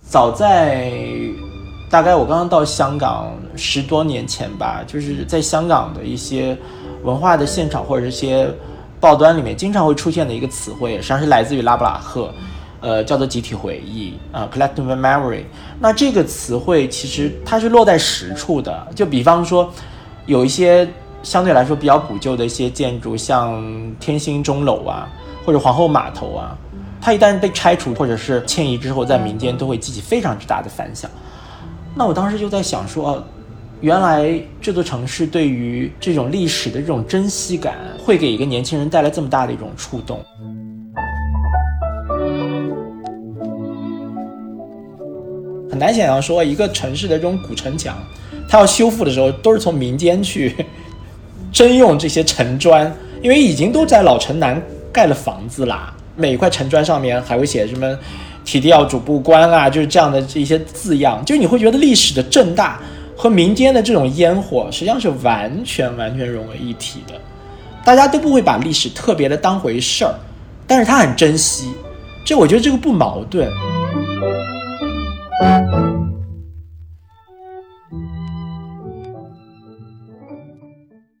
早在大概我刚刚到香港十多年前吧，就是在香港的一些文化的现场或者一些报端里面，经常会出现的一个词汇，实际上是来自于拉布拉赫，呃，叫做集体回忆啊，collective memory。那这个词汇其实它是落在实处的，就比方说有一些相对来说比较古旧的一些建筑，像天星钟楼啊，或者皇后码头啊。它一旦被拆除或者是迁移之后，在民间都会激起非常之大的反响。那我当时就在想说，原来这座城市对于这种历史的这种珍惜感，会给一个年轻人带来这么大的一种触动。很难想象说，一个城市的这种古城墙，它要修复的时候，都是从民间去征用这些城砖，因为已经都在老城南盖了房子啦。每一块城砖上面还会写什么“体地要主不官”啊，就是这样的这些字样，就你会觉得历史的正大和民间的这种烟火实际上是完全完全融为一体的，大家都不会把历史特别的当回事儿，但是他很珍惜，这我觉得这个不矛盾。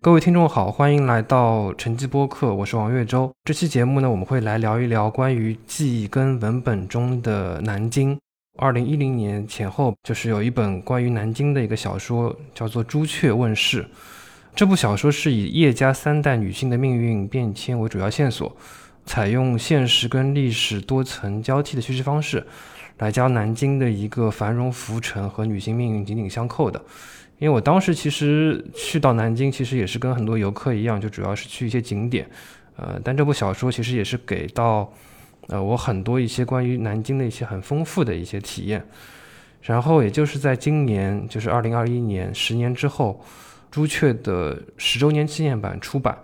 各位听众好，欢迎来到晨记播客，我是王岳洲。这期节目呢，我们会来聊一聊关于记忆跟文本中的南京。二零一零年前后，就是有一本关于南京的一个小说，叫做《朱雀》问世。这部小说是以叶家三代女性的命运变迁为主要线索，采用现实跟历史多层交替的叙事方式，来将南京的一个繁荣浮沉和女性命运紧紧相扣的。因为我当时其实去到南京，其实也是跟很多游客一样，就主要是去一些景点，呃，但这部小说其实也是给到，呃，我很多一些关于南京的一些很丰富的一些体验。然后也就是在今年，就是二零二一年，十年之后，朱雀的十周年纪念版出版，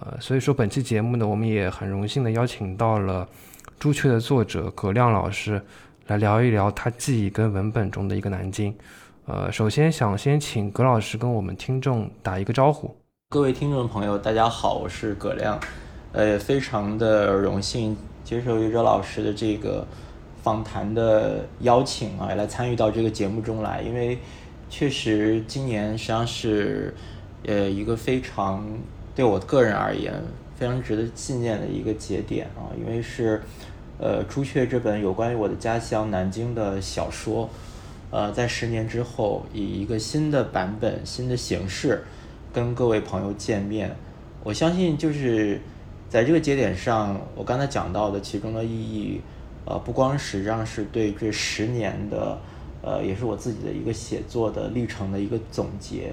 呃，所以说本期节目呢，我们也很荣幸的邀请到了朱雀的作者葛亮老师来聊一聊他记忆跟文本中的一个南京。呃，首先想先请葛老师跟我们听众打一个招呼。各位听众朋友，大家好，我是葛亮，呃，非常的荣幸接受于哲老师的这个访谈的邀请啊，来参与到这个节目中来。因为确实今年实际上是呃一个非常对我个人而言非常值得纪念的一个节点啊，因为是呃《朱雀》这本有关于我的家乡南京的小说。呃，在十年之后，以一个新的版本、新的形式，跟各位朋友见面，我相信就是在这个节点上，我刚才讲到的其中的意义，呃，不光实际上是对这十年的，呃，也是我自己的一个写作的历程的一个总结，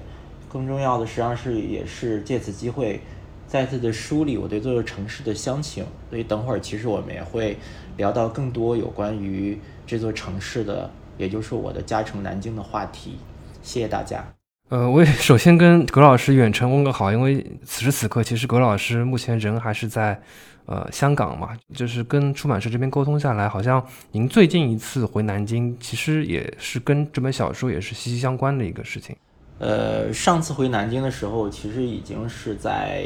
更重要的实际上是也是借此机会，再次的梳理我对这座城市的乡情。所以等会儿其实我们也会聊到更多有关于这座城市的。也就是我的家城南京的话题，谢谢大家。呃，我也首先跟葛老师远程问个好，因为此时此刻其实葛老师目前人还是在呃香港嘛，就是跟出版社这边沟通下来，好像您最近一次回南京，其实也是跟这本小说也是息息相关的一个事情。呃，上次回南京的时候，其实已经是在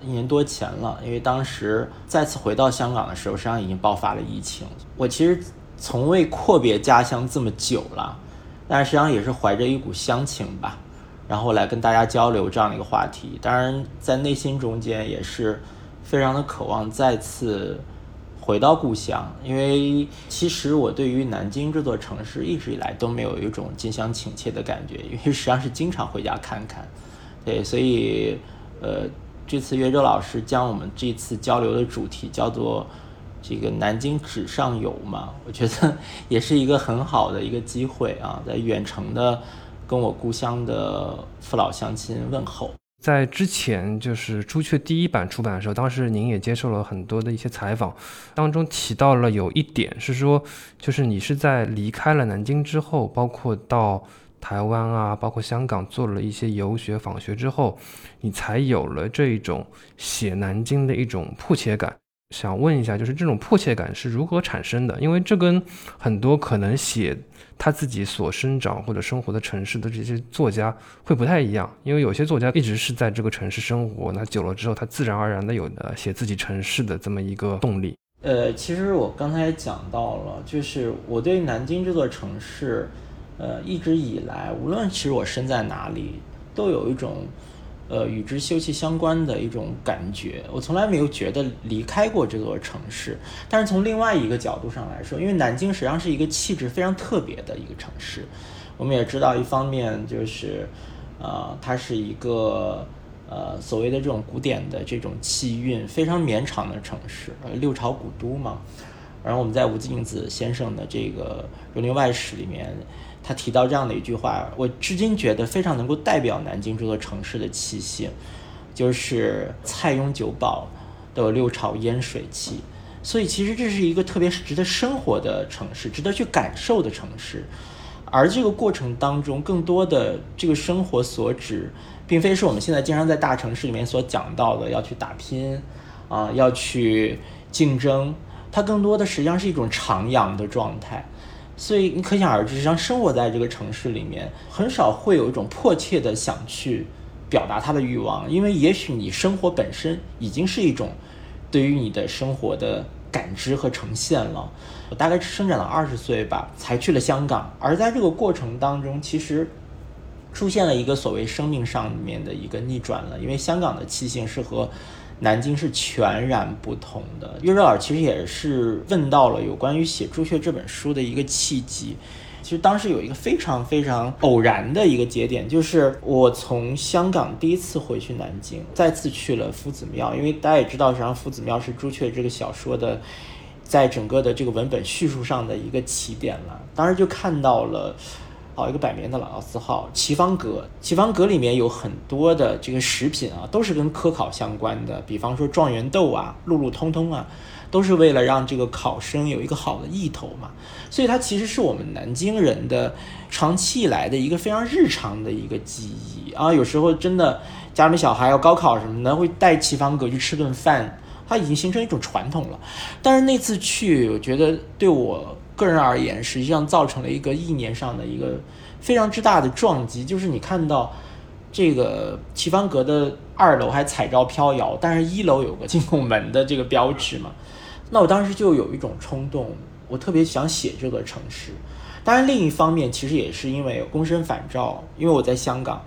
一年多前了，因为当时再次回到香港的时候，实际上已经爆发了疫情。我其实。从未阔别家乡这么久了，但是实际上也是怀着一股乡情吧，然后来跟大家交流这样的一个话题。当然，在内心中间也是非常的渴望再次回到故乡，因为其实我对于南京这座城市一直以来都没有一种近乡情怯的感觉，因为实际上是经常回家看看。对，所以呃，这次岳州老师将我们这次交流的主题叫做。这个南京纸上游嘛，我觉得也是一个很好的一个机会啊，在远程的跟我故乡的父老乡亲问候。在之前就是《朱雀》第一版出版的时候，当时您也接受了很多的一些采访，当中提到了有一点是说，就是你是在离开了南京之后，包括到台湾啊，包括香港做了一些游学访学之后，你才有了这一种写南京的一种迫切感。想问一下，就是这种迫切感是如何产生的？因为这跟很多可能写他自己所生长或者生活的城市的这些作家会不太一样。因为有些作家一直是在这个城市生活，那久了之后，他自然而然的有了写自己城市的这么一个动力。呃，其实我刚才讲到了，就是我对南京这座城市，呃，一直以来，无论其实我身在哪里，都有一种。呃，与之休戚相关的一种感觉，我从来没有觉得离开过这座城市。但是从另外一个角度上来说，因为南京实际上是一个气质非常特别的一个城市。我们也知道，一方面就是，呃，它是一个呃所谓的这种古典的这种气韵非常绵长的城市，六朝古都嘛。然后我们在吴敬梓先生的这个《儒林外史》里面。他提到这样的一句话，我至今觉得非常能够代表南京这座城市的气息，就是蔡邕酒保都有六朝烟水气。所以其实这是一个特别值得生活的城市，值得去感受的城市。而这个过程当中，更多的这个生活所指，并非是我们现在经常在大城市里面所讲到的要去打拼，啊，要去竞争。它更多的实际上是一种徜徉的状态。所以你可想而知，实际上生活在这个城市里面，很少会有一种迫切的想去表达他的欲望，因为也许你生活本身已经是一种对于你的生活的感知和呈现了。我大概生长到二十岁吧，才去了香港，而在这个过程当中，其实出现了一个所谓生命上面的一个逆转了，因为香港的气性是和。南京是全然不同的。岳热尔其实也是问到了有关于写《朱雀》这本书的一个契机。其实当时有一个非常非常偶然的一个节点，就是我从香港第一次回去南京，再次去了夫子庙，因为大家也知道，实际上夫子庙是《朱雀》这个小说的，在整个的这个文本叙述上的一个起点了。当时就看到了。好一个百年的老字号齐方阁，齐方阁里面有很多的这个食品啊，都是跟科考相关的，比方说状元豆啊、路路通通啊，都是为了让这个考生有一个好的意头嘛。所以它其实是我们南京人的长期以来的一个非常日常的一个记忆啊。有时候真的家里面小孩要高考什么的，会带齐方阁去吃顿饭，它已经形成一种传统了。但是那次去，我觉得对我。个人而言，实际上造成了一个意念上的一个非常之大的撞击，就是你看到这个齐方阁的二楼还彩照飘摇，但是一楼有个进拱门的这个标志嘛，那我当时就有一种冲动，我特别想写这个城市。当然，另一方面其实也是因为公身反照，因为我在香港，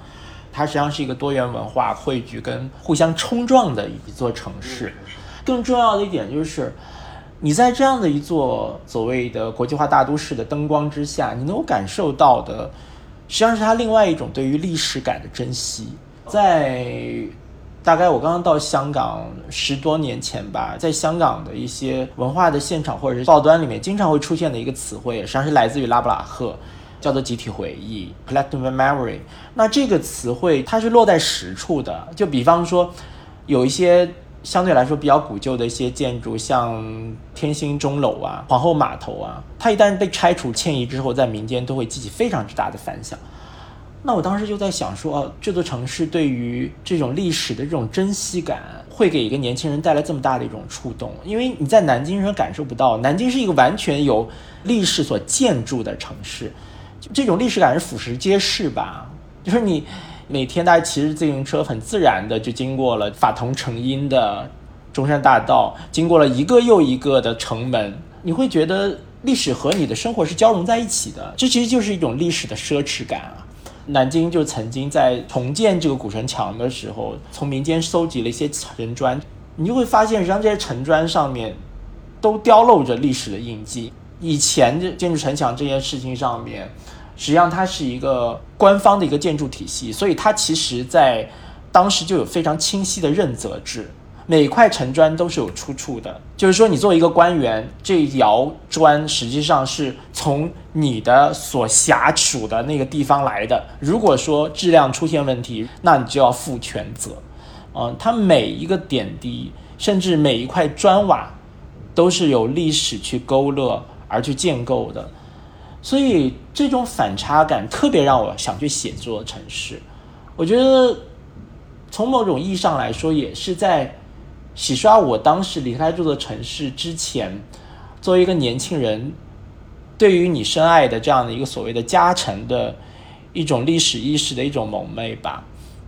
它实际上是一个多元文化汇聚跟互相冲撞的一座城市。更重要的一点就是。你在这样的一座所谓的国际化大都市的灯光之下，你能够感受到的，实际上是它另外一种对于历史感的珍惜。在大概我刚刚到香港十多年前吧，在香港的一些文化的现场或者是报端里面，经常会出现的一个词汇，实际上是来自于拉布拉赫，叫做集体回忆 （collective memory）。那这个词汇它是落在实处的，就比方说有一些。相对来说比较古旧的一些建筑，像天星钟楼啊、皇后码头啊，它一旦被拆除迁移之后，在民间都会激起非常之大的反响。那我当时就在想说，哦，这座城市对于这种历史的这种珍惜感，会给一个年轻人带来这么大的一种触动？因为你在南京人感受不到，南京是一个完全由历史所建筑的城市，这种历史感是俯拾皆是吧？就是你。每天大家骑着自行车，很自然的就经过了法桐成荫的中山大道，经过了一个又一个的城门，你会觉得历史和你的生活是交融在一起的。这其实就是一种历史的奢侈感啊！南京就曾经在重建这个古城墙的时候，从民间搜集了一些城砖，你就会发现，实际上这些城砖上面都雕镂着历史的印记。以前的建筑城墙这件事情上面。实际上，它是一个官方的一个建筑体系，所以它其实在当时就有非常清晰的认责制，每块城砖都是有出处的。就是说，你作为一个官员，这窑砖实际上是从你的所辖属的那个地方来的。如果说质量出现问题，那你就要负全责。嗯，它每一个点滴，甚至每一块砖瓦，都是有历史去勾勒而去建构的。所以这种反差感特别让我想去写作城市。我觉得从某种意义上来说，也是在洗刷我当时离开这座城市之前，作为一个年轻人，对于你深爱的这样的一个所谓的家臣的一种历史意识的一种蒙昧吧。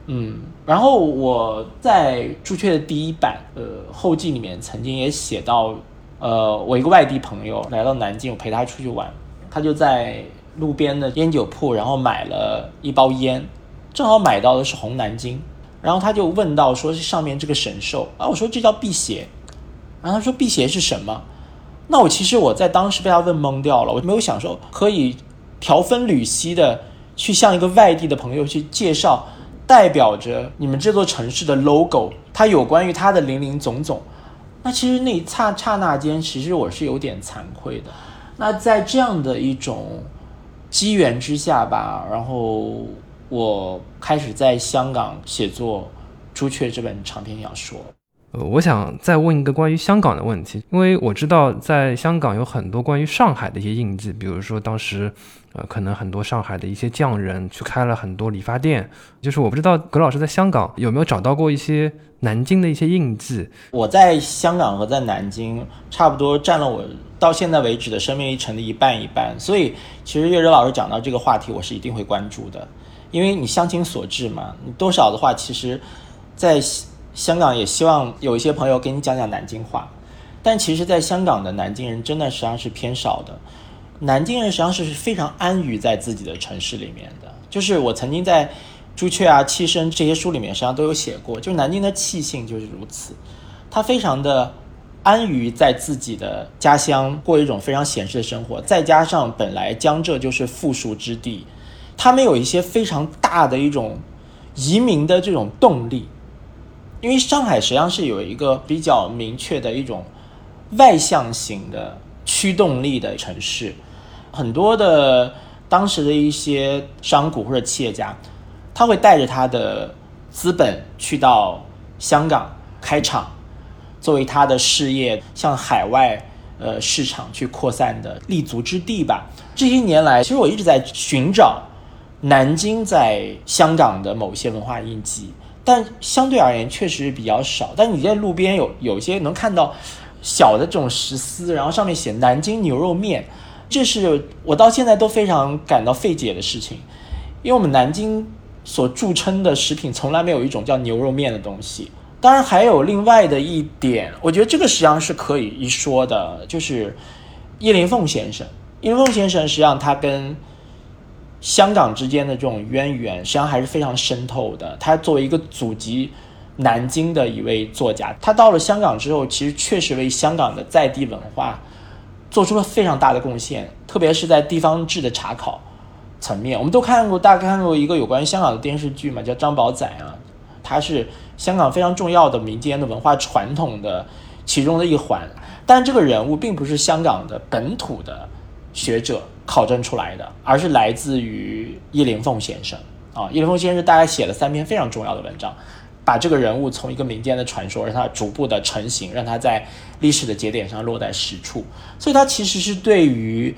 嗯，然后我在朱雀的第一版呃后记里面曾经也写到，呃，我一个外地朋友来到南京，我陪他出去玩，他就在路边的烟酒铺，然后买了一包烟，正好买到的是红南京，然后他就问到说是上面这个神兽啊，我说这叫辟邪，然后他说辟邪是什么？那我其实我在当时被他问懵掉了，我没有想说可以条分缕析的去向一个外地的朋友去介绍。代表着你们这座城市的 logo，它有关于它的林林总总。那其实那一刹刹那间，其实我是有点惭愧的。那在这样的一种机缘之下吧，然后我开始在香港写作《朱雀》这本长篇小说。呃，我想再问一个关于香港的问题，因为我知道在香港有很多关于上海的一些印记，比如说当时。呃，可能很多上海的一些匠人去开了很多理发店，就是我不知道葛老师在香港有没有找到过一些南京的一些印记。我在香港和在南京差不多占了我到现在为止的生命历程的一半一半，所以其实月哲老师讲到这个话题，我是一定会关注的，因为你相亲所致嘛，你多少的话，其实，在香港也希望有一些朋友给你讲讲南京话，但其实，在香港的南京人真的实际上是偏少的。南京人实际上是非常安于在自己的城市里面的，就是我曾经在《朱雀》啊、《气声》这些书里面实际上都有写过，就南京的气性就是如此，他非常的安于在自己的家乡过一种非常闲适的生活，再加上本来江浙就是富庶之地，他们有一些非常大的一种移民的这种动力，因为上海实际上是有一个比较明确的一种外向型的驱动力的城市。很多的当时的一些商贾或者企业家，他会带着他的资本去到香港开厂，作为他的事业向海外呃市场去扩散的立足之地吧。这些年来，其实我一直在寻找南京在香港的某些文化印记，但相对而言确实比较少。但你在路边有有些能看到小的这种石狮，然后上面写南京牛肉面。这是我到现在都非常感到费解的事情，因为我们南京所著称的食品从来没有一种叫牛肉面的东西。当然，还有另外的一点，我觉得这个实际上是可以一说的，就是叶灵凤先生。叶灵凤先生实际上他跟香港之间的这种渊源，实际上还是非常深透的。他作为一个祖籍南京的一位作家，他到了香港之后，其实确实为香港的在地文化。做出了非常大的贡献，特别是在地方志的查考层面，我们都看过，大概看过一个有关于香港的电视剧嘛，叫《张宝仔》啊，他是香港非常重要的民间的文化传统的其中的一环，但这个人物并不是香港的本土的学者考证出来的，而是来自于叶灵凤先生啊，叶灵凤先生大概写了三篇非常重要的文章。把这个人物从一个民间的传说，让他逐步的成型，让他在历史的节点上落在实处，所以他其实是对于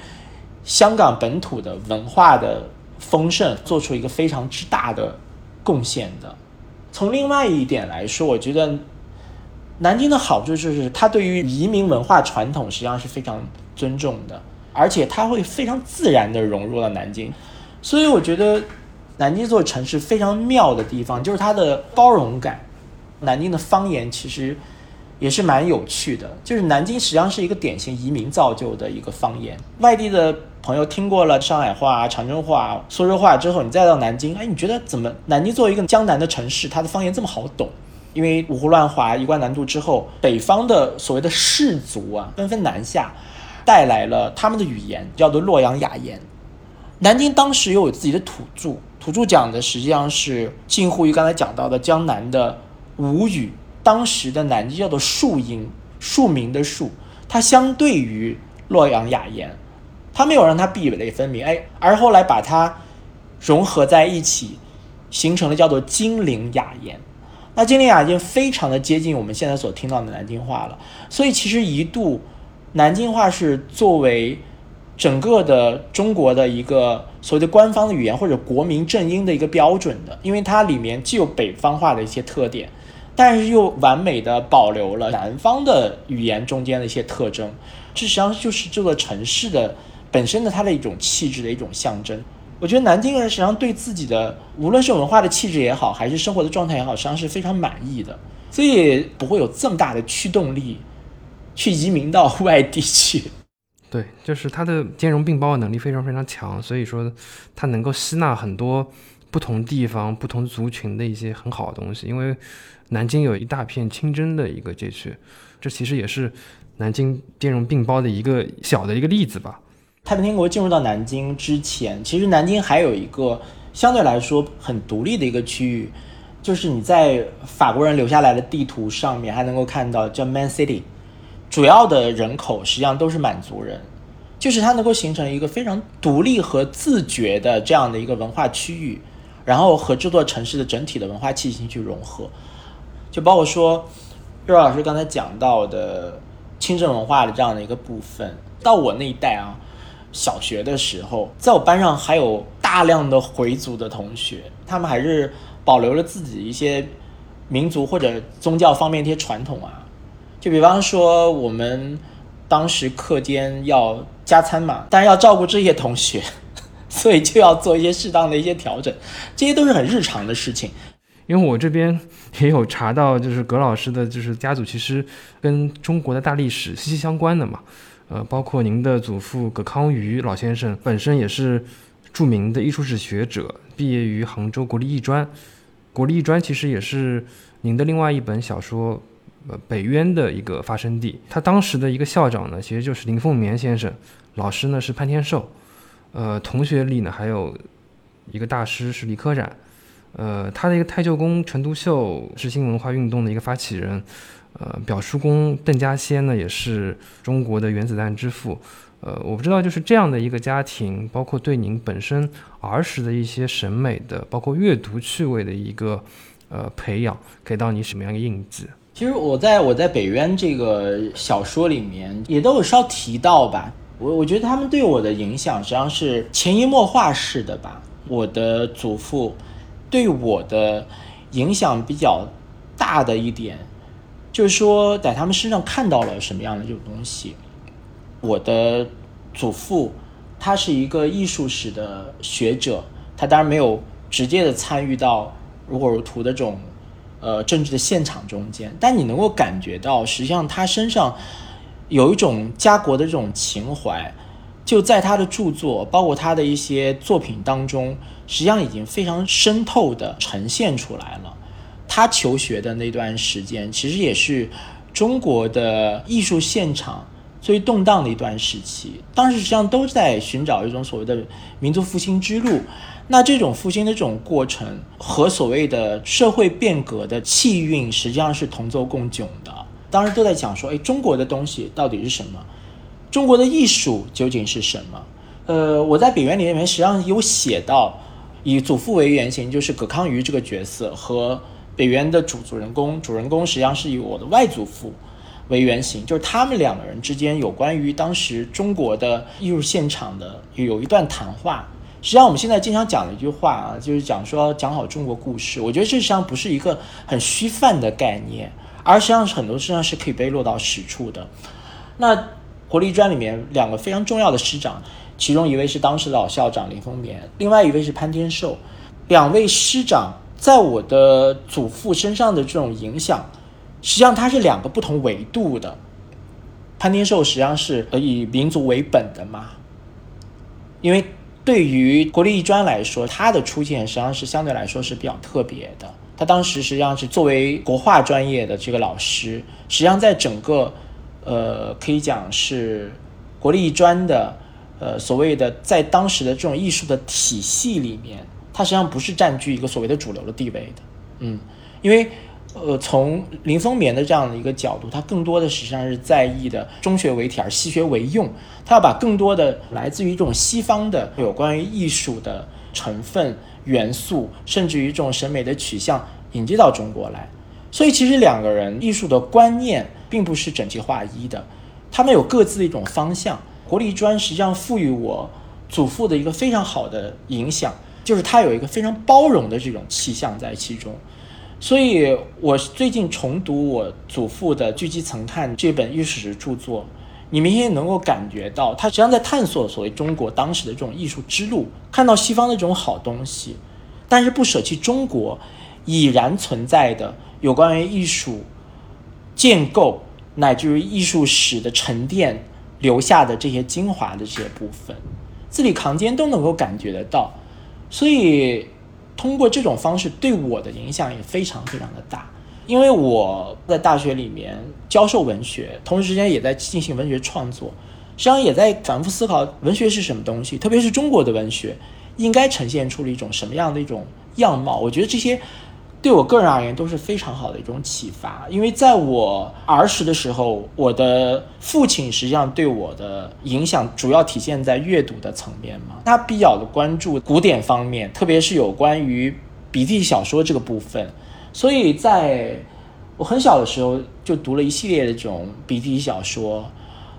香港本土的文化的丰盛做出一个非常之大的贡献的。从另外一点来说，我觉得南京的好处就是他对于移民文化传统实际上是非常尊重的，而且他会非常自然的融入了南京，所以我觉得。南京这座城市非常妙的地方，就是它的包容感。南京的方言其实也是蛮有趣的，就是南京实际上是一个典型移民造就的一个方言。外地的朋友听过了上海话、长春话、苏州话之后，你再到南京，哎，你觉得怎么？南京作为一个江南的城市，它的方言这么好懂？因为五胡乱华、一贯南渡之后，北方的所谓的士族啊，纷纷南下，带来了他们的语言，叫做洛阳雅言。南京当时又有自己的土著。土著讲的实际上是近乎于刚才讲到的江南的吴语，当时的南京叫做庶音，庶民的庶，它相对于洛阳雅言，它没有让它壁垒分明，哎，而后来把它融合在一起，形成了叫做金陵雅言。那金陵雅言非常的接近我们现在所听到的南京话了，所以其实一度南京话是作为。整个的中国的一个所谓的官方的语言或者国民正音的一个标准的，因为它里面既有北方话的一些特点，但是又完美的保留了南方的语言中间的一些特征。这实际上就是这座城市的本身的它的一种气质的一种象征。我觉得南京人实际上对自己的无论是文化的气质也好，还是生活的状态也好，实际上是非常满意的，所以不会有这么大的驱动力去移民到外地去。对，就是它的兼容并包的能力非常非常强，所以说它能够吸纳很多不同地方、不同族群的一些很好的东西。因为南京有一大片清真的一个街区，这其实也是南京兼容并包的一个小的一个例子吧。太平天国进入到南京之前，其实南京还有一个相对来说很独立的一个区域，就是你在法国人留下来的地图上面还能够看到叫 Man City。主要的人口实际上都是满族人，就是它能够形成一个非常独立和自觉的这样的一个文化区域，然后和这座城市的整体的文化气息去融合，就包括说，肉老师刚才讲到的清真文化的这样的一个部分。到我那一代啊，小学的时候，在我班上还有大量的回族的同学，他们还是保留了自己一些民族或者宗教方面一些传统啊。就比方说，我们当时课间要加餐嘛，但是要照顾这些同学，所以就要做一些适当的一些调整，这些都是很日常的事情。因为我这边也有查到，就是葛老师的，就是家族其实跟中国的大历史息息相关的嘛。呃，包括您的祖父葛康瑜老先生本身也是著名的艺术史学者，毕业于杭州国立艺专。国立艺专其实也是您的另外一本小说。呃，北渊的一个发生地，他当时的一个校长呢，其实就是林凤眠先生，老师呢是潘天寿，呃，同学里呢还有一个大师是李可染，呃，他的一个太舅公陈独秀是新文化运动的一个发起人，呃，表叔公邓稼先呢也是中国的原子弹之父，呃，我不知道就是这样的一个家庭，包括对您本身儿时的一些审美的，包括阅读趣味的一个呃培养，给到你什么样的印记？其实我在我在北渊这个小说里面也都有稍提到吧，我我觉得他们对我的影响实际上是潜移默化式的吧。我的祖父对我的影响比较大的一点，就是说在他们身上看到了什么样的这种东西。我的祖父他是一个艺术史的学者，他当然没有直接的参与到如火如荼的这种。呃，政治的现场中间，但你能够感觉到，实际上他身上有一种家国的这种情怀，就在他的著作，包括他的一些作品当中，实际上已经非常深透的呈现出来了。他求学的那段时间，其实也是中国的艺术现场最动荡的一段时期，当时实际上都在寻找一种所谓的民族复兴之路。那这种复兴的这种过程和所谓的社会变革的气运实际上是同舟共迥的。当时都在讲说，哎，中国的东西到底是什么？中国的艺术究竟是什么？呃，我在《北园》里面实际上有写到，以祖父为原型，就是葛康瑜这个角色和北园的主主人公，主人公实际上是以我的外祖父为原型，就是他们两个人之间有关于当时中国的艺术现场的有一段谈话。实际上，我们现在经常讲的一句话啊，就是讲说讲好中国故事。我觉得这实际上不是一个很虚泛的概念，而实际上是很多实际上是可以被落到实处的。那活力专里面两个非常重要的师长，其中一位是当时的老校长林风眠，另外一位是潘天寿。两位师长在我的祖父身上的这种影响，实际上它是两个不同维度的。潘天寿实际上是以民族为本的嘛，因为。对于国立艺专来说，他的出现实际上是相对来说是比较特别的。他当时实际上是作为国画专业的这个老师，实际上在整个，呃，可以讲是国立艺专的，呃，所谓的在当时的这种艺术的体系里面，他实际上不是占据一个所谓的主流的地位的。嗯，因为。呃，从林风眠的这样的一个角度，他更多的实际上是在意的中学为体而西学为用，他要把更多的来自于这种西方的有关于艺术的成分元素，甚至于这种审美的取向引进到中国来。所以其实两个人艺术的观念并不是整齐划一的，他们有各自的一种方向。国立专实际上赋予我祖父的一个非常好的影响，就是他有一个非常包容的这种气象在其中。所以我最近重读我祖父的《狙击曾看》这本艺术史著作，你明显能够感觉到，他实际上在探索所谓中国当时的这种艺术之路，看到西方的这种好东西，但是不舍弃中国已然存在的有关于艺术建构乃至于艺术史的沉淀留下的这些精华的这些部分，字里行间都能够感觉得到，所以。通过这种方式对我的影响也非常非常的大，因为我在大学里面教授文学，同时之间也在进行文学创作，实际上也在反复思考文学是什么东西，特别是中国的文学应该呈现出了一种什么样的一种样貌。我觉得这些。对我个人而言都是非常好的一种启发，因为在我儿时的时候，我的父亲实际上对我的影响主要体现在阅读的层面嘛，他比较的关注古典方面，特别是有关于笔记小说这个部分，所以在我很小的时候就读了一系列的这种笔记小说，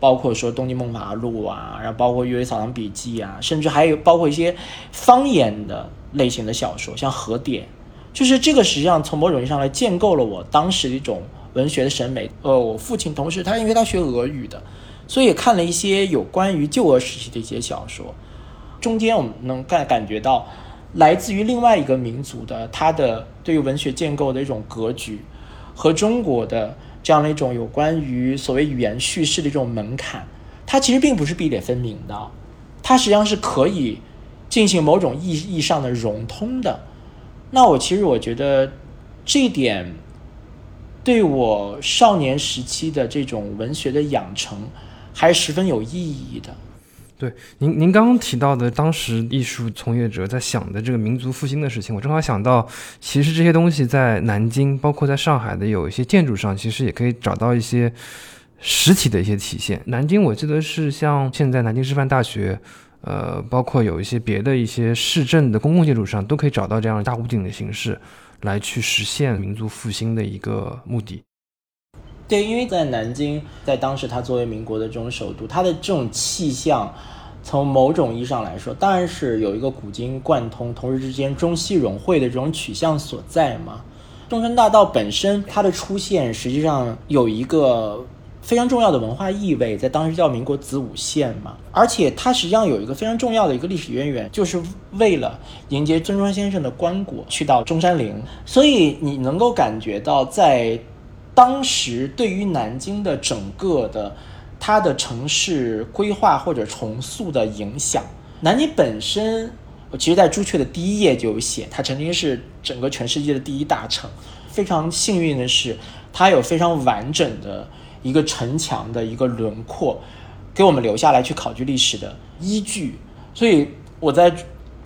包括说《东京梦华录》啊，然后包括《阅微草堂笔记》啊，甚至还有包括一些方言的类型的小说，像《和典》。就是这个，实际上从某种意义上来建构了我当时的一种文学的审美。呃，我父亲同时他因为他学俄语的，所以看了一些有关于旧俄时期的一些小说。中间我们能感感觉到，来自于另外一个民族的他的对于文学建构的一种格局，和中国的这样的一种有关于所谓语言叙事的一种门槛，它其实并不是壁垒分明的，它实际上是可以进行某种意义上的融通的。那我其实我觉得，这一点对我少年时期的这种文学的养成，还是十分有意义的。对，您您刚刚提到的当时艺术从业者在想的这个民族复兴的事情，我正好想到，其实这些东西在南京，包括在上海的有一些建筑上，其实也可以找到一些实体的一些体现。南京，我记得是像现在南京师范大学。呃，包括有一些别的一些市政的公共建筑上，都可以找到这样大屋顶的形式，来去实现民族复兴的一个目的。对，因为在南京，在当时它作为民国的这种首都，它的这种气象，从某种意义上来说，当然是有一个古今贯通、同时之间中西融汇的这种取向所在嘛。中山大道本身它的出现，实际上有一个。非常重要的文化意味，在当时叫民国子午线嘛，而且它实际上有一个非常重要的一个历史渊源，就是为了迎接曾庄先生的棺椁去到中山陵，所以你能够感觉到，在当时对于南京的整个的它的城市规划或者重塑的影响。南京本身，我其实在朱雀的第一页就有写，它曾经是整个全世界的第一大城。非常幸运的是，它有非常完整的。一个城墙的一个轮廓，给我们留下来去考据历史的依据。所以我在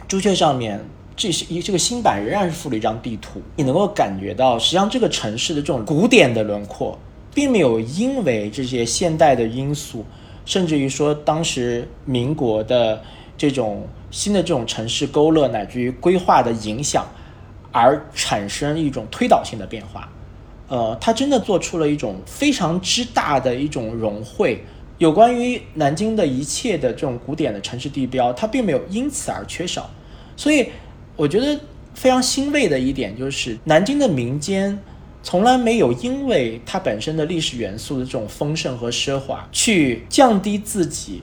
朱雀上面，这是一这个新版仍然是附了一张地图。你能够感觉到，实际上这个城市的这种古典的轮廓，并没有因为这些现代的因素，甚至于说当时民国的这种新的这种城市勾勒乃至于规划的影响，而产生一种推导性的变化。呃，他真的做出了一种非常之大的一种融汇，有关于南京的一切的这种古典的城市地标，它并没有因此而缺少。所以，我觉得非常欣慰的一点就是，南京的民间从来没有因为它本身的历史元素的这种丰盛和奢华，去降低自己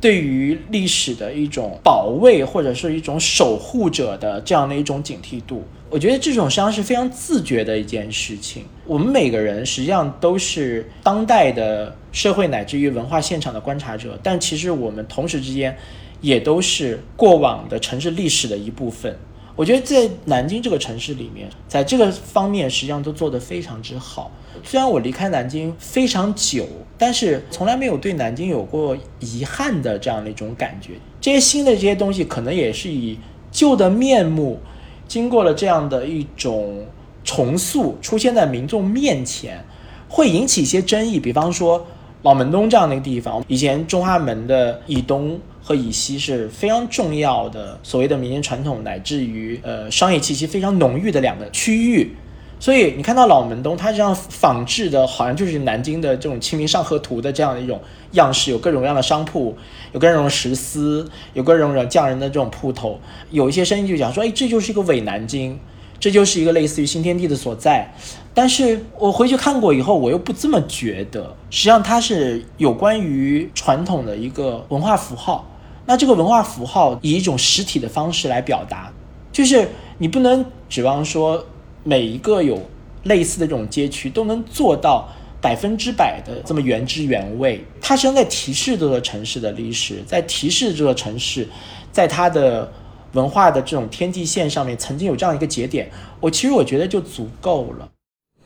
对于历史的一种保卫或者是一种守护者的这样的一种警惕度。我觉得这种实际上是非常自觉的一件事情。我们每个人实际上都是当代的社会乃至于文化现场的观察者，但其实我们同时之间也都是过往的城市历史的一部分。我觉得在南京这个城市里面，在这个方面实际上都做得非常之好。虽然我离开南京非常久，但是从来没有对南京有过遗憾的这样的一种感觉。这些新的这些东西，可能也是以旧的面目。经过了这样的一种重塑，出现在民众面前，会引起一些争议。比方说，老门东这样的一个地方，以前中华门的以东和以西是非常重要的，所谓的民间传统乃至于呃商业气息非常浓郁的两个区域。所以你看到老门东，它这样仿制的，好像就是南京的这种《清明上河图》的这样的一种样式，有各种各样的商铺，有各种石狮，有各种各样匠人的这种铺头。有一些声音就讲说，哎，这就是一个伪南京，这就是一个类似于新天地的所在。但是我回去看过以后，我又不这么觉得。实际上，它是有关于传统的一个文化符号。那这个文化符号以一种实体的方式来表达，就是你不能指望说每一个有类似的这种街区都能做到百分之百的这么原汁原味。它实际上在提示这座城市的历史，在提示这座城市在它的文化的这种天际线上面曾经有这样一个节点。我其实我觉得就足够了。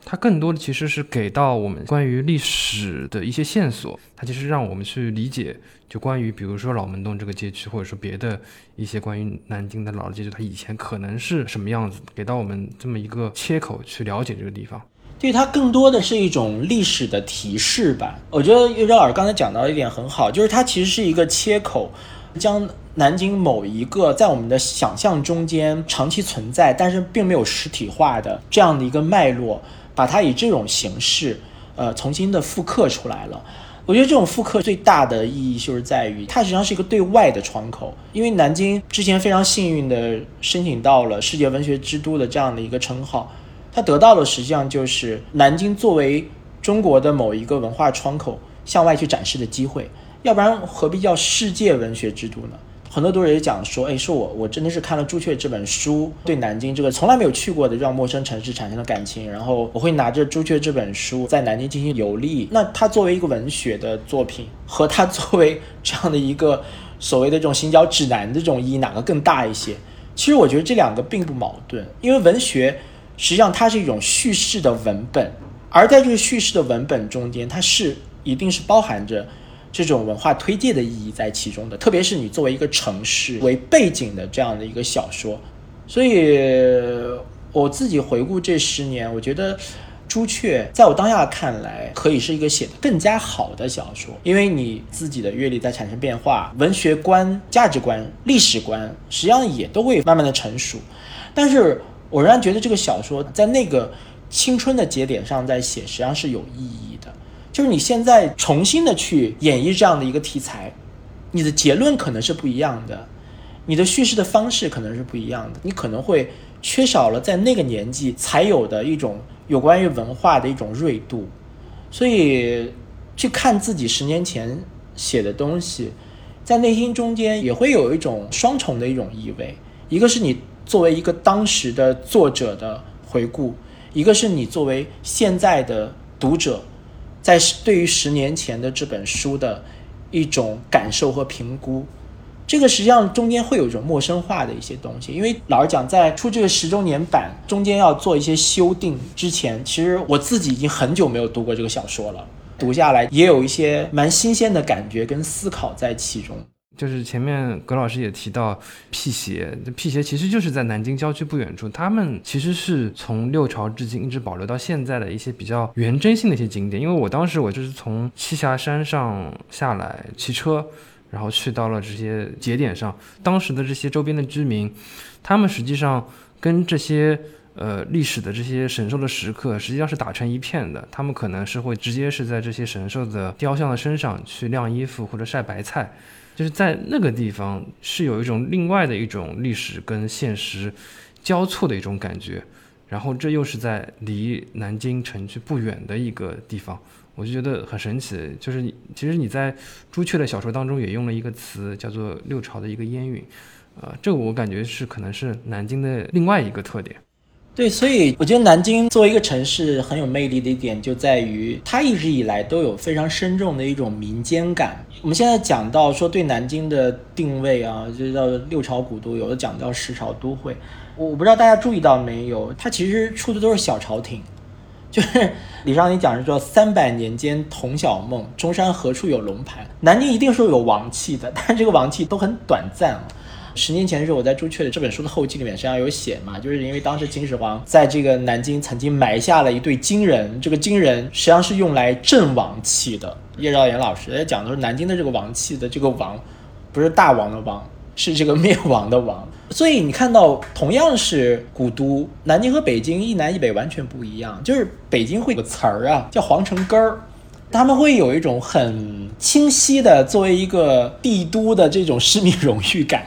它更多的其实是给到我们关于历史的一些线索，它其实让我们去理解，就关于比如说老门洞这个街区，或者说别的一些关于南京的老街区，它以前可能是什么样子，给到我们这么一个切口去了解这个地方。对它更多的是一种历史的提示吧。我觉得岳昭老师刚才讲到一点很好，就是它其实是一个切口，将南京某一个在我们的想象中间长期存在，但是并没有实体化的这样的一个脉络。把它以这种形式，呃，重新的复刻出来了。我觉得这种复刻最大的意义就是在于，它实际上是一个对外的窗口。因为南京之前非常幸运的申请到了世界文学之都的这样的一个称号，它得到的实际上就是南京作为中国的某一个文化窗口向外去展示的机会。要不然何必叫世界文学之都呢？很多读者也讲说，哎，说我我真的是看了朱雀这本书，对南京这个从来没有去过的这样陌生城市产生了感情，然后我会拿着朱雀这本书在南京进行游历。那它作为一个文学的作品，和它作为这样的一个所谓的这种行脚指南的这种意义，哪个更大一些？其实我觉得这两个并不矛盾，因为文学实际上它是一种叙事的文本，而在这个叙事的文本中间，它是一定是包含着。这种文化推介的意义在其中的，特别是你作为一个城市为背景的这样的一个小说，所以我自己回顾这十年，我觉得朱雀在我当下看来，可以是一个写的更加好的小说，因为你自己的阅历在产生变化，文学观、价值观、历史观实际上也都会慢慢的成熟，但是我仍然觉得这个小说在那个青春的节点上在写，实际上是有意义的。就是你现在重新的去演绎这样的一个题材，你的结论可能是不一样的，你的叙事的方式可能是不一样的，你可能会缺少了在那个年纪才有的一种有关于文化的一种锐度，所以去看自己十年前写的东西，在内心中间也会有一种双重的一种意味，一个是你作为一个当时的作者的回顾，一个是你作为现在的读者。在对于十年前的这本书的一种感受和评估，这个实际上中间会有一种陌生化的一些东西。因为老实讲，在出这个十周年版中间要做一些修订之前，其实我自己已经很久没有读过这个小说了，读下来也有一些蛮新鲜的感觉跟思考在其中。就是前面葛老师也提到辟邪，辟邪其实就是在南京郊区不远处，他们其实是从六朝至今一直保留到现在的一些比较原真性的一些景点。因为我当时我就是从栖霞山上下来骑车，然后去到了这些节点上，当时的这些周边的居民，他们实际上跟这些呃历史的这些神兽的石刻实际上是打成一片的，他们可能是会直接是在这些神兽的雕像的身上去晾衣服或者晒白菜。就是在那个地方是有一种另外的一种历史跟现实交错的一种感觉，然后这又是在离南京城区不远的一个地方，我就觉得很神奇。就是其实你在朱雀的小说当中也用了一个词叫做六朝的一个烟云，呃，这个我感觉是可能是南京的另外一个特点。对，所以我觉得南京作为一个城市很有魅力的一点，就在于它一直以来都有非常深重的一种民间感。我们现在讲到说对南京的定位啊，就叫六朝古都，有的讲叫十朝都会。我不知道大家注意到没有，它其实出的都是小朝廷，就是 李商隐讲是说三百年间同小梦，中山何处有龙盘。南京一定是有王气的，但是这个王气都很短暂啊。十年前的时候，我在朱雀的这本书的后记里面实际上有写嘛，就是因为当时秦始皇在这个南京曾经埋下了一对金人，这个金人实际上是用来镇王气的。叶兆言老师在讲的是南京的这个王气的这个王，不是大王的王，是这个灭亡的王。所以你看到同样是古都，南京和北京一南一北完全不一样，就是北京会有个词儿啊，叫皇城根儿，他们会有一种很清晰的作为一个帝都的这种市民荣誉感。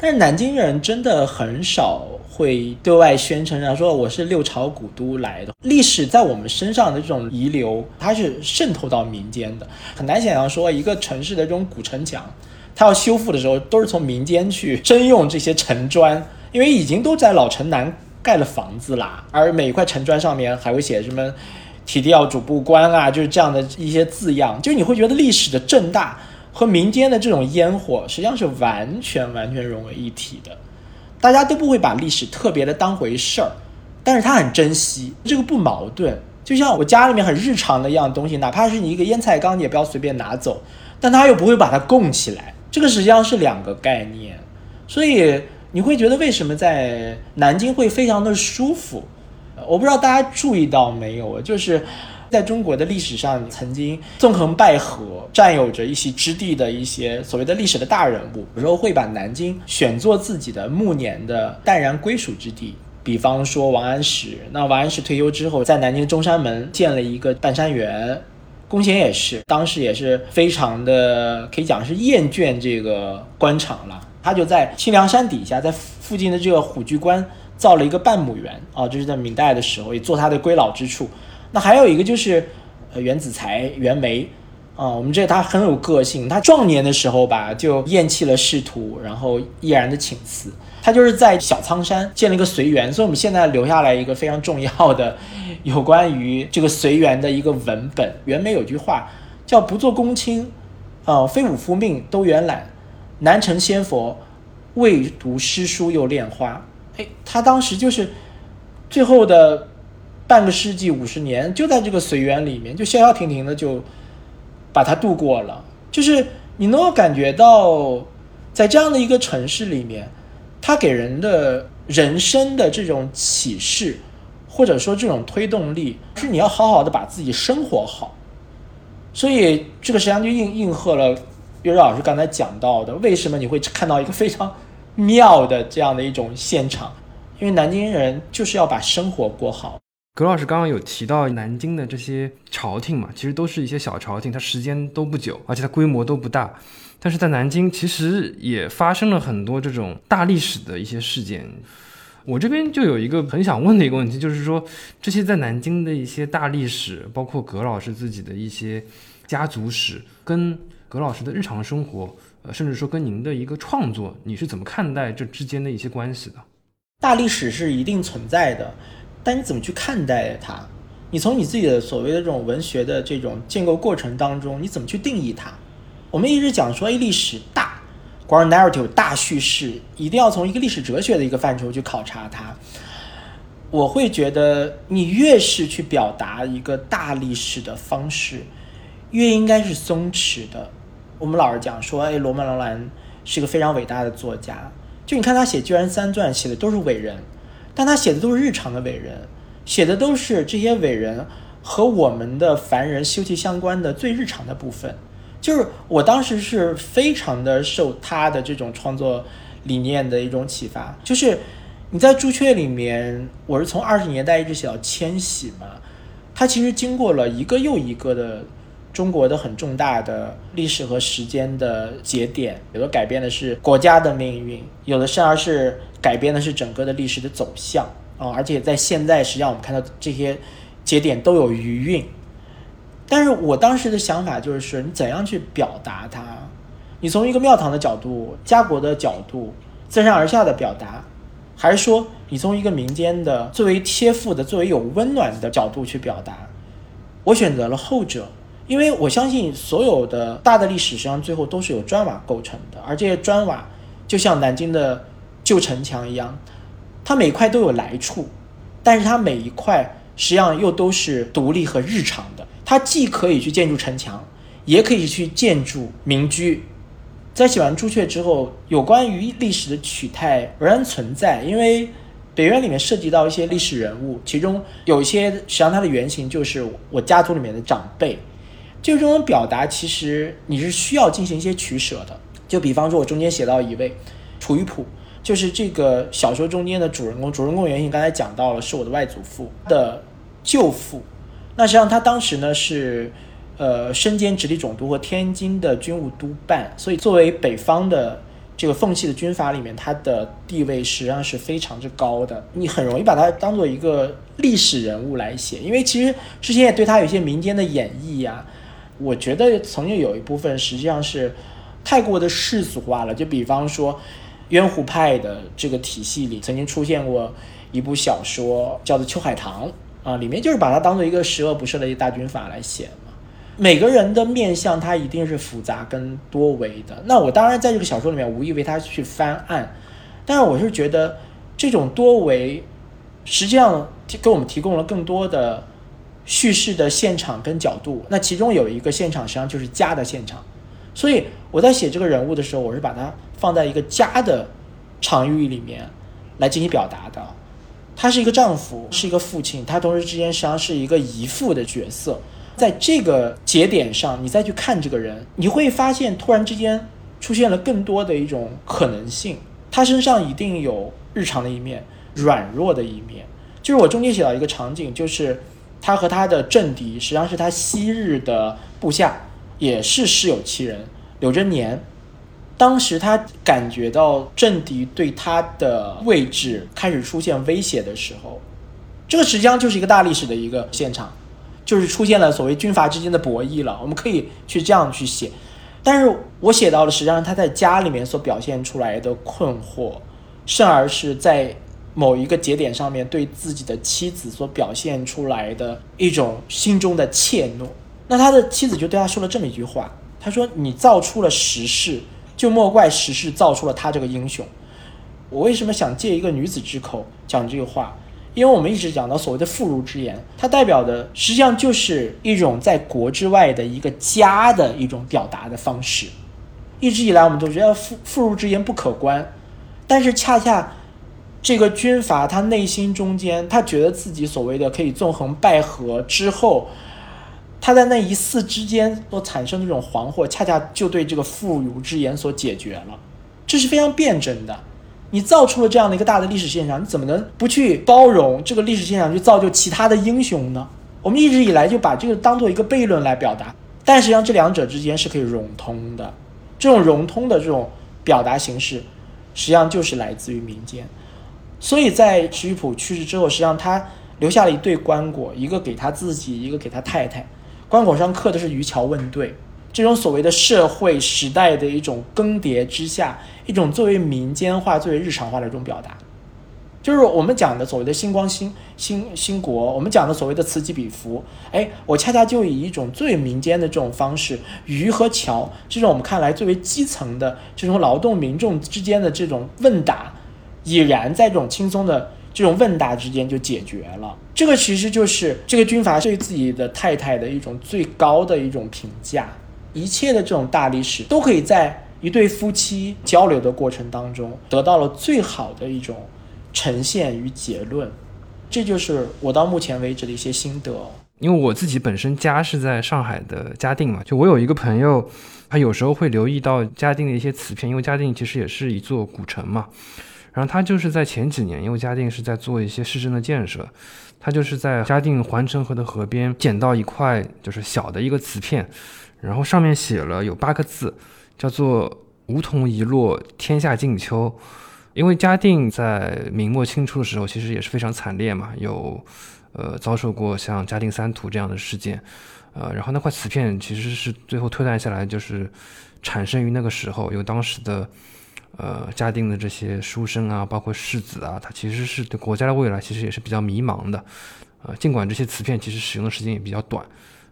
但是南京人真的很少会对外宣称，然后说我是六朝古都来的。历史在我们身上的这种遗留，它是渗透到民间的，很难想象说一个城市的这种古城墙，它要修复的时候都是从民间去征用这些城砖，因为已经都在老城南盖了房子啦，而每一块城砖上面还会写什么“提调主不官”啊，就是这样的一些字样，就你会觉得历史的正大和民间的这种烟火实际上是完全完全融为一体的。大家都不会把历史特别的当回事儿，但是他很珍惜，这个不矛盾。就像我家里面很日常的一样东西，哪怕是你一个腌菜缸，你也不要随便拿走，但他又不会把它供起来，这个实际上是两个概念。所以你会觉得为什么在南京会非常的舒服？我不知道大家注意到没有，就是。在中国的历史上，曾经纵横捭阖、占有着一席之地的一些所谓的历史的大人物，有时候会把南京选作自己的暮年的淡然归属之地。比方说王安石，那王安石退休之后，在南京中山门建了一个半山园。龚贤也是，当时也是非常的可以讲是厌倦这个官场了，他就在清凉山底下，在附近的这个虎踞关造了一个半亩园啊，这是在明代的时候，也做他的归老之处。那还有一个就是，呃，袁子才、袁枚，啊，我们这他很有个性。他壮年的时候吧，就厌弃了仕途，然后毅然的请辞。他就是在小仓山建了一个随园，所以我们现在留下来一个非常重要的有关于这个随园的一个文本。袁枚有句话叫“不做公卿，呃，非吾夫命，都远览，难成仙佛，未读诗书又恋花。”哎，他当时就是最后的。半个世纪五十年，就在这个随园里面，就消消停停的就把它度过了。就是你能够感觉到，在这样的一个城市里面，它给人的人生的这种启示，或者说这种推动力，是你要好好的把自己生活好。所以这个实际上就应应和了岳若老师刚才讲到的，为什么你会看到一个非常妙的这样的一种现场？因为南京人就是要把生活过好。葛老师刚刚有提到南京的这些朝廷嘛，其实都是一些小朝廷，它时间都不久，而且它规模都不大。但是在南京，其实也发生了很多这种大历史的一些事件。我这边就有一个很想问的一个问题，就是说这些在南京的一些大历史，包括葛老师自己的一些家族史，跟葛老师的日常生活，呃，甚至说跟您的一个创作，你是怎么看待这之间的一些关系的？大历史是一定存在的。但你怎么去看待它？你从你自己的所谓的这种文学的这种建构过程当中，你怎么去定义它？我们一直讲说，哎，历史大，grand narrative 大叙事，一定要从一个历史哲学的一个范畴去考察它。我会觉得，你越是去表达一个大历史的方式，越应该是松弛的。我们老是讲说，哎，罗曼·罗兰是个非常伟大的作家，就你看他写《居然三传》，写的都是伟人。但他写的都是日常的伟人，写的都是这些伟人和我们的凡人休戚相关的最日常的部分。就是我当时是非常的受他的这种创作理念的一种启发。就是你在朱雀里面，我是从二十年代一直写到千禧嘛，它其实经过了一个又一个的中国的很重大的历史和时间的节点，有的改变的是国家的命运，有的甚而是。改变的是整个的历史的走向啊，而且在现在，实际上我们看到这些节点都有余韵。但是我当时的想法就是，你怎样去表达它？你从一个庙堂的角度、家国的角度、自上而下的表达，还是说你从一个民间的最为贴附的、最为有温暖的角度去表达？我选择了后者，因为我相信所有的大的历史实际上最后都是由砖瓦构成的，而这些砖瓦就像南京的。旧城墙一样，它每块都有来处，但是它每一块实际上又都是独立和日常的。它既可以去建筑城墙，也可以去建筑民居。在写完朱雀之后，有关于历史的取态仍然存在，因为北院里面涉及到一些历史人物，其中有一些实际上它的原型就是我家族里面的长辈。就这种表达，其实你是需要进行一些取舍的。就比方说，我中间写到一位楚玉璞。就是这个小说中间的主人公，主人公原型刚才讲到了，是我的外祖父的舅父。那实际上他当时呢是，呃，身兼直隶总督和天津的军务督办，所以作为北方的这个奉系的军阀里面，他的地位实际上是非常之高的。你很容易把他当做一个历史人物来写，因为其实之前也对他有一些民间的演绎呀。我觉得曾经有一部分实际上是太过的世俗化了。就比方说，渊湖派的这个体系里曾经出现过一部小说，叫做《秋海棠》啊，里面就是把它当做一个十恶不赦的一大军阀来写嘛。每个人的面相，它一定是复杂跟多维的。那我当然在这个小说里面无意为他去翻案，但是我是觉得这种多维实际上给我们提供了更多的叙事的现场跟角度。那其中有一个现场实际上就是家的现场，所以我在写这个人物的时候，我是把它放在一个家的场域里面来进行表达的。他是一个丈夫，是一个父亲，他同时之间实际上是一个姨父的角色。在这个节点上，你再去看这个人，你会发现突然之间出现了更多的一种可能性。他身上一定有日常的一面，软弱的一面。就是我中间写到一个场景，就是他和他的政敌，实际上是他昔日的部下，也是世有其人柳贞年。当时他感觉到政敌对他的位置开始出现威胁的时候，这个实际上就是一个大历史的一个现场。就是出现了所谓军阀之间的博弈了，我们可以去这样去写，但是我写到了实际上他在家里面所表现出来的困惑，甚而是在某一个节点上面对自己的妻子所表现出来的一种心中的怯懦。那他的妻子就对他说了这么一句话，他说：“你造出了时势，就莫怪时势造出了他这个英雄。”我为什么想借一个女子之口讲这个话？因为我们一直讲到所谓的妇孺之言，它代表的实际上就是一种在国之外的一个家的一种表达的方式。一直以来，我们都觉得妇妇孺之言不可观，但是恰恰这个军阀他内心中间，他觉得自己所谓的可以纵横捭阖之后，他在那一次之间所产生的这种惶惑，恰恰就对这个妇孺之言所解决了，这是非常辩证的。你造出了这样的一个大的历史现象，你怎么能不去包容这个历史现象，去造就其他的英雄呢？我们一直以来就把这个当做一个悖论来表达，但实际上这两者之间是可以融通的。这种融通的这种表达形式，实际上就是来自于民间。所以在石玉普去世之后，实际上他留下了一对棺椁，一个给他自己，一个给他太太。棺椁上刻的是渔樵问对。这种所谓的社会时代的一种更迭之下，一种作为民间化、作为日常化的一种表达，就是我们讲的所谓的星光兴兴兴国，我们讲的所谓的此起彼伏。哎，我恰恰就以一种最民间的这种方式，鱼和桥这种我们看来最为基层的这种劳动民众之间的这种问答，已然在这种轻松的这种问答之间就解决了。这个其实就是这个军阀对自己的太太的一种最高的一种评价。一切的这种大历史都可以在一对夫妻交流的过程当中得到了最好的一种呈现与结论，这就是我到目前为止的一些心得。因为我自己本身家是在上海的嘉定嘛，就我有一个朋友，他有时候会留意到嘉定的一些瓷片，因为嘉定其实也是一座古城嘛。然后他就是在前几年，因为嘉定是在做一些市政的建设，他就是在嘉定环城河的河边捡到一块就是小的一个瓷片。然后上面写了有八个字，叫做“梧桐一落，天下静秋”。因为嘉定在明末清初的时候，其实也是非常惨烈嘛，有呃遭受过像嘉定三屠这样的事件，呃，然后那块瓷片其实是最后推断下来，就是产生于那个时候，有当时的呃嘉定的这些书生啊，包括世子啊，他其实是对国家的未来其实也是比较迷茫的，呃，尽管这些瓷片其实使用的时间也比较短。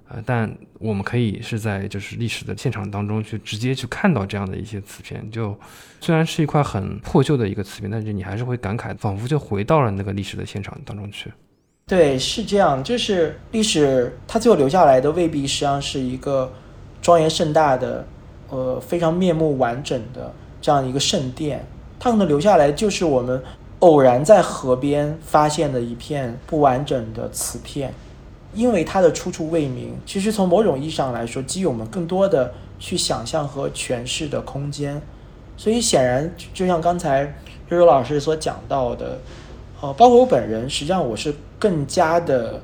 呃，但我们可以是在就是历史的现场当中去直接去看到这样的一些瓷片，就虽然是一块很破旧的一个瓷片，但是你还是会感慨，仿佛就回到了那个历史的现场当中去。对，是这样，就是历史它最后留下来的未必实际上是一个庄严盛大的，呃，非常面目完整的这样一个圣殿，它可能留下来就是我们偶然在河边发现的一片不完整的瓷片。因为它的出处未明，其实从某种意义上来说，给予我们更多的去想象和诠释的空间。所以显然，就像刚才瑞瑞老师所讲到的，呃，包括我本人，实际上我是更加的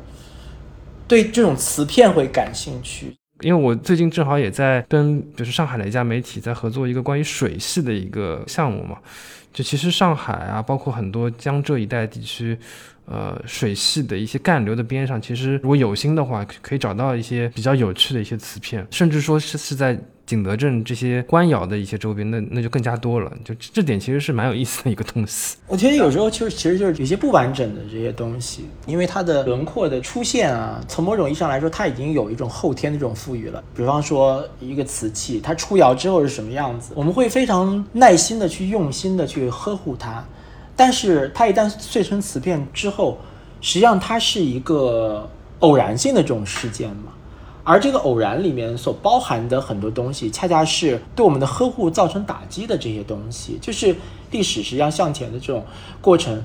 对这种瓷片会感兴趣。因为我最近正好也在跟就是上海的一家媒体在合作一个关于水系的一个项目嘛，就其实上海啊，包括很多江浙一带地区。呃，水系的一些干流的边上，其实如果有心的话，可以找到一些比较有趣的一些瓷片，甚至说是是在景德镇这些官窑的一些周边，那那就更加多了。就这点其实是蛮有意思的一个东西。我觉得有时候就其实就是有些不完整的这些东西，因为它的轮廓的出现啊，从某种意义上来说，它已经有一种后天的这种赋予了。比方说一个瓷器，它出窑之后是什么样子，我们会非常耐心的去用心的去呵护它。但是它一旦碎成瓷片之后，实际上它是一个偶然性的这种事件嘛，而这个偶然里面所包含的很多东西，恰恰是对我们的呵护造成打击的这些东西，就是历史实际上向前的这种过程。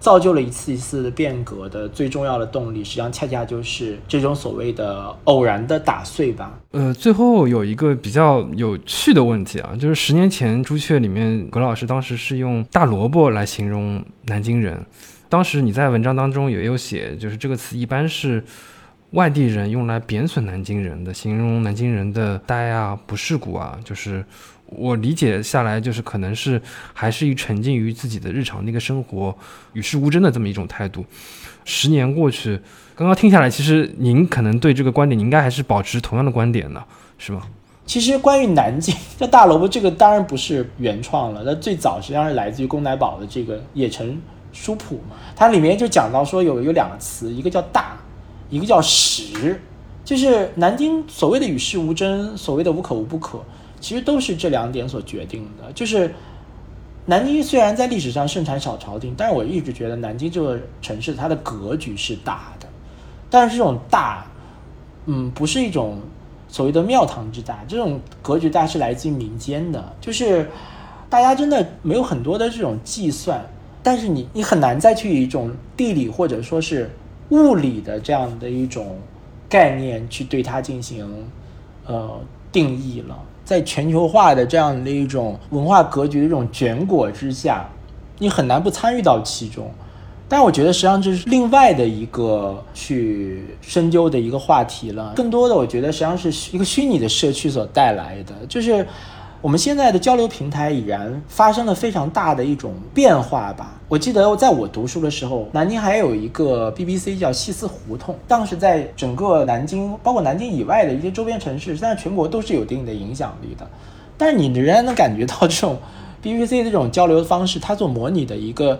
造就了一次一次的变革的最重要的动力，实际上恰恰就是这种所谓的偶然的打碎吧。呃，最后有一个比较有趣的问题啊，就是十年前朱雀里面，葛老师当时是用大萝卜来形容南京人，当时你在文章当中也有写，就是这个词一般是外地人用来贬损南京人的，形容南京人的呆啊、不世故啊，就是。我理解下来，就是可能是还是一沉浸于自己的日常那个生活，与世无争的这么一种态度。十年过去，刚刚听下来，其实您可能对这个观点，您应该还是保持同样的观点的，是吗？其实关于南京这大萝卜，这个当然不是原创了，那最早实际上是来自于龚乃宝的这个《野城书谱》嘛，它里面就讲到说有有两个词，一个叫大，一个叫实，就是南京所谓的与世无争，所谓的无可无不可。其实都是这两点所决定的。就是南京虽然在历史上盛产小朝廷，但是我一直觉得南京这个城市它的格局是大的。但是这种大，嗯，不是一种所谓的庙堂之大，这种格局大是来自于民间的。就是大家真的没有很多的这种计算，但是你你很难再去以一种地理或者说是物理的这样的一种概念去对它进行呃定义了。在全球化的这样的一种文化格局的这种卷裹之下，你很难不参与到其中。但我觉得，实际上这是另外的一个去深究的一个话题了。更多的，我觉得实际上是一个虚拟的社区所带来的，就是。我们现在的交流平台已然发生了非常大的一种变化吧。我记得在我读书的时候，南京还有一个 BBC 叫西四胡同，当时在整个南京，包括南京以外的一些周边城市，现在全国都是有一定的影响力的。但是你仍然能感觉到这种 BBC 的这种交流方式，它做模拟的一个。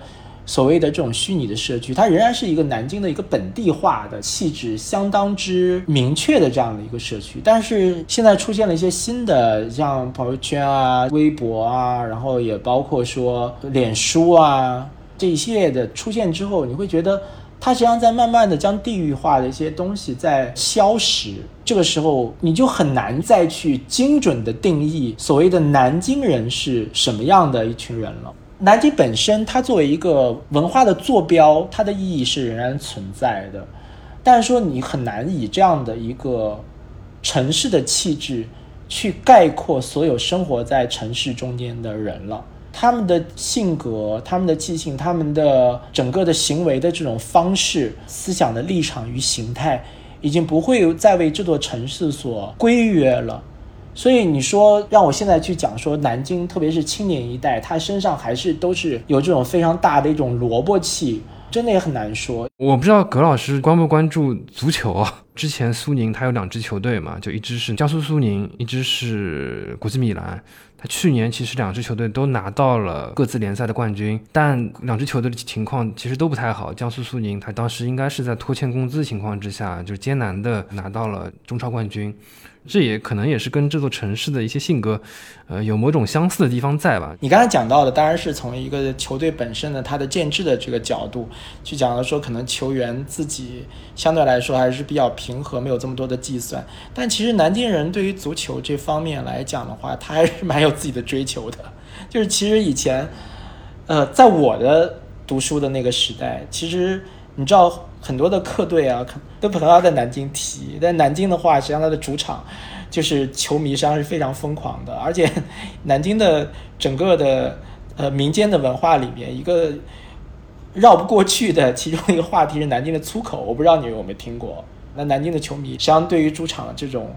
所谓的这种虚拟的社区，它仍然是一个南京的一个本地化的气质相当之明确的这样的一个社区。但是现在出现了一些新的，像朋友圈啊、微博啊，然后也包括说脸书啊这一系列的出现之后，你会觉得它实际上在慢慢的将地域化的一些东西在消失。这个时候，你就很难再去精准的定义所谓的南京人是什么样的一群人了。南京本身，它作为一个文化的坐标，它的意义是仍然存在的。但是说你很难以这样的一个城市的气质去概括所有生活在城市中间的人了。他们的性格、他们的记性、他们的整个的行为的这种方式、思想的立场与形态，已经不会再为这座城市所规约了。所以你说让我现在去讲说南京，特别是青年一代，他身上还是都是有这种非常大的一种萝卜气，真的也很难说。我不知道葛老师关不关注足球啊？之前苏宁他有两支球队嘛，就一支是江苏苏宁，一支是国际米兰。他去年其实两支球队都拿到了各自联赛的冠军，但两支球队的情况其实都不太好。江苏苏宁他当时应该是在拖欠工资情况之下，就是艰难的拿到了中超冠军。这也可能也是跟这座城市的一些性格，呃，有某种相似的地方在吧？你刚才讲到的，当然是从一个球队本身的它的建制的这个角度去讲的，说可能球员自己相对来说还是比较平和，没有这么多的计算。但其实南京人对于足球这方面来讲的话，他还是蛮有自己的追求的。就是其实以前，呃，在我的读书的那个时代，其实你知道。很多的客队啊，都可能要在南京踢。但南京的话，实际上它的主场就是球迷，实际上是非常疯狂的。而且，南京的整个的呃民间的文化里面，一个绕不过去的其中一个话题是南京的粗口。我不知道你有没有听过。那南京的球迷，实际上对于主场这种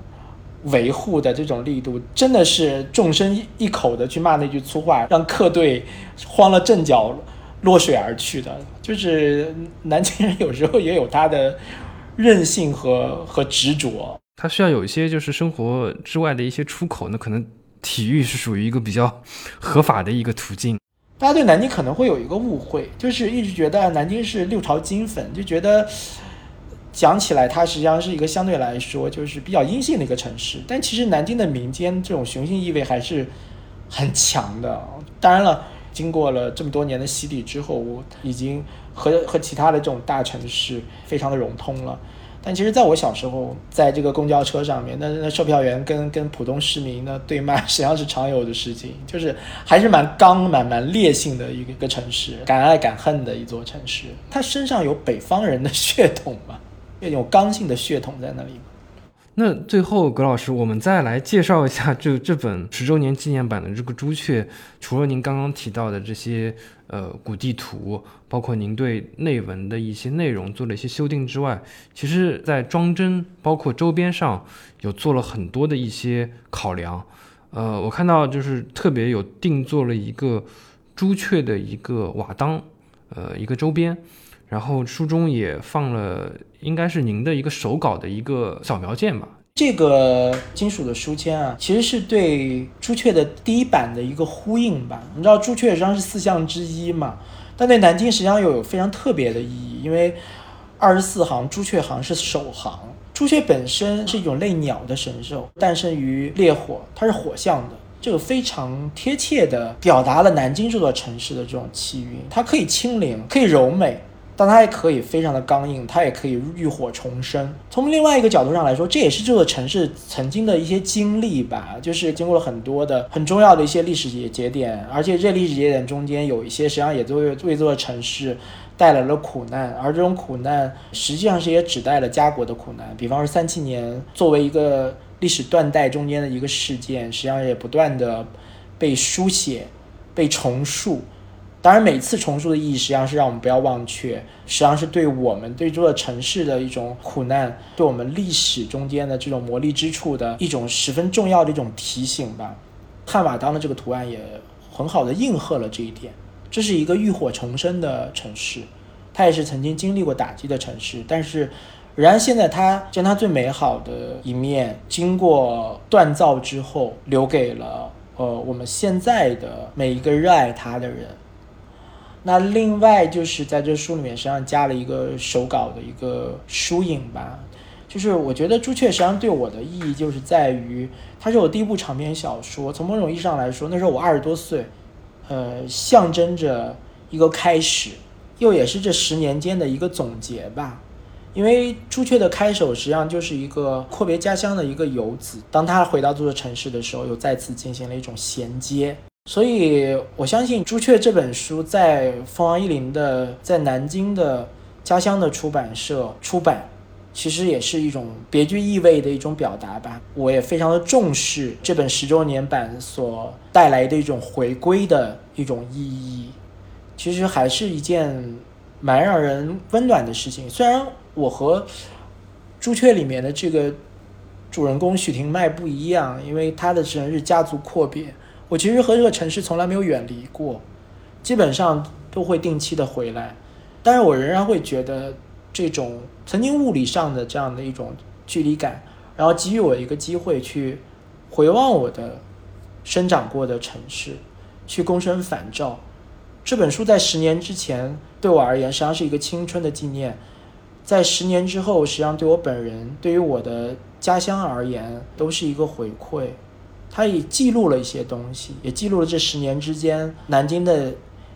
维护的这种力度，真的是众生一口的去骂那句粗话，让客队慌了阵脚，落水而去的。就是南京人有时候也有他的任性和和执着，他需要有一些就是生活之外的一些出口，那可能体育是属于一个比较合法的一个途径。大家对南京可能会有一个误会，就是一直觉得南京是六朝金粉，就觉得讲起来它实际上是一个相对来说就是比较阴性的一个城市。但其实南京的民间这种雄性意味还是很强的。当然了，经过了这么多年的洗礼之后，我已经和和其他的这种大城市非常的融通了。但其实，在我小时候，在这个公交车上面，那那售票员跟跟普通市民的对骂，实际上是常有的事情，就是还是蛮刚、蛮蛮烈性的一个一个城市，敢爱敢恨的一座城市。他身上有北方人的血统嘛，那种刚性的血统在那里。那最后，葛老师，我们再来介绍一下 这这本十周年纪念版的这个朱雀。除了您刚刚提到的这些呃古地图，包括您对内文的一些内容做了一些修订之外，其实在装帧包括周边上有做了很多的一些考量。呃，我看到就是特别有定做了一个朱雀的一个瓦当，呃，一个周边。然后书中也放了，应该是您的一个手稿的一个扫描件吧。这个金属的书签啊，其实是对朱雀的第一版的一个呼应吧。你知道朱雀实际上是四象之一嘛，但对南京实际上又有非常特别的意义，因为二十四行朱雀行是首行。朱雀本身是一种类鸟的神兽，诞生于烈火，它是火象的，这个非常贴切的表达了南京这座城市的这种气韵。它可以清灵，可以柔美。但它也可以非常的刚硬，它也可以浴火重生。从另外一个角度上来说，这也是这座城市曾经的一些经历吧，就是经过了很多的很重要的一些历史节节点，而且这历史节点中间有一些实际上也都为为这座城市带来了苦难，而这种苦难实际上是也指代了家国的苦难。比方说三七年作为一个历史断代中间的一个事件，实际上也不断的被书写、被重述。当然，每次重塑的意义实际上是让我们不要忘却，实际上是对我们对这座城市的一种苦难，对我们历史中间的这种磨砺之处的一种十分重要的一种提醒吧。汉瓦当的这个图案也很好的应和了这一点。这是一个浴火重生的城市，它也是曾经经历过打击的城市，但是，然现在它将它最美好的一面，经过锻造之后，留给了呃我们现在的每一个热爱它的人。那另外就是在这书里面实际上加了一个手稿的一个疏影吧，就是我觉得朱雀实际上对我的意义就是在于，它是我第一部长篇小说，从某种意义上来说，那时候我二十多岁，呃，象征着一个开始，又也是这十年间的一个总结吧。因为朱雀的开首实际上就是一个阔别家乡的一个游子，当他回到这座城市的时候，又再次进行了一种衔接。所以，我相信《朱雀》这本书在凤凰一林的在南京的家乡的出版社出版，其实也是一种别具意味的一种表达吧。我也非常的重视这本十周年版所带来的一种回归的一种意义，其实还是一件蛮让人温暖的事情。虽然我和《朱雀》里面的这个主人公许廷迈不一样，因为他的人是家族阔别。我其实和这个城市从来没有远离过，基本上都会定期的回来，但是我仍然会觉得这种曾经物理上的这样的一种距离感，然后给予我一个机会去回望我的生长过的城市，去躬身反照。这本书在十年之前对我而言实际上是一个青春的纪念，在十年之后实际上对我本人，对于我的家乡而言都是一个回馈。它也记录了一些东西，也记录了这十年之间南京的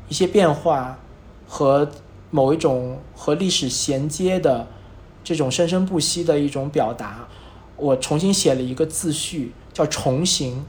一些变化和某一种和历史衔接的这种生生不息的一种表达。我重新写了一个自序，叫“重行”，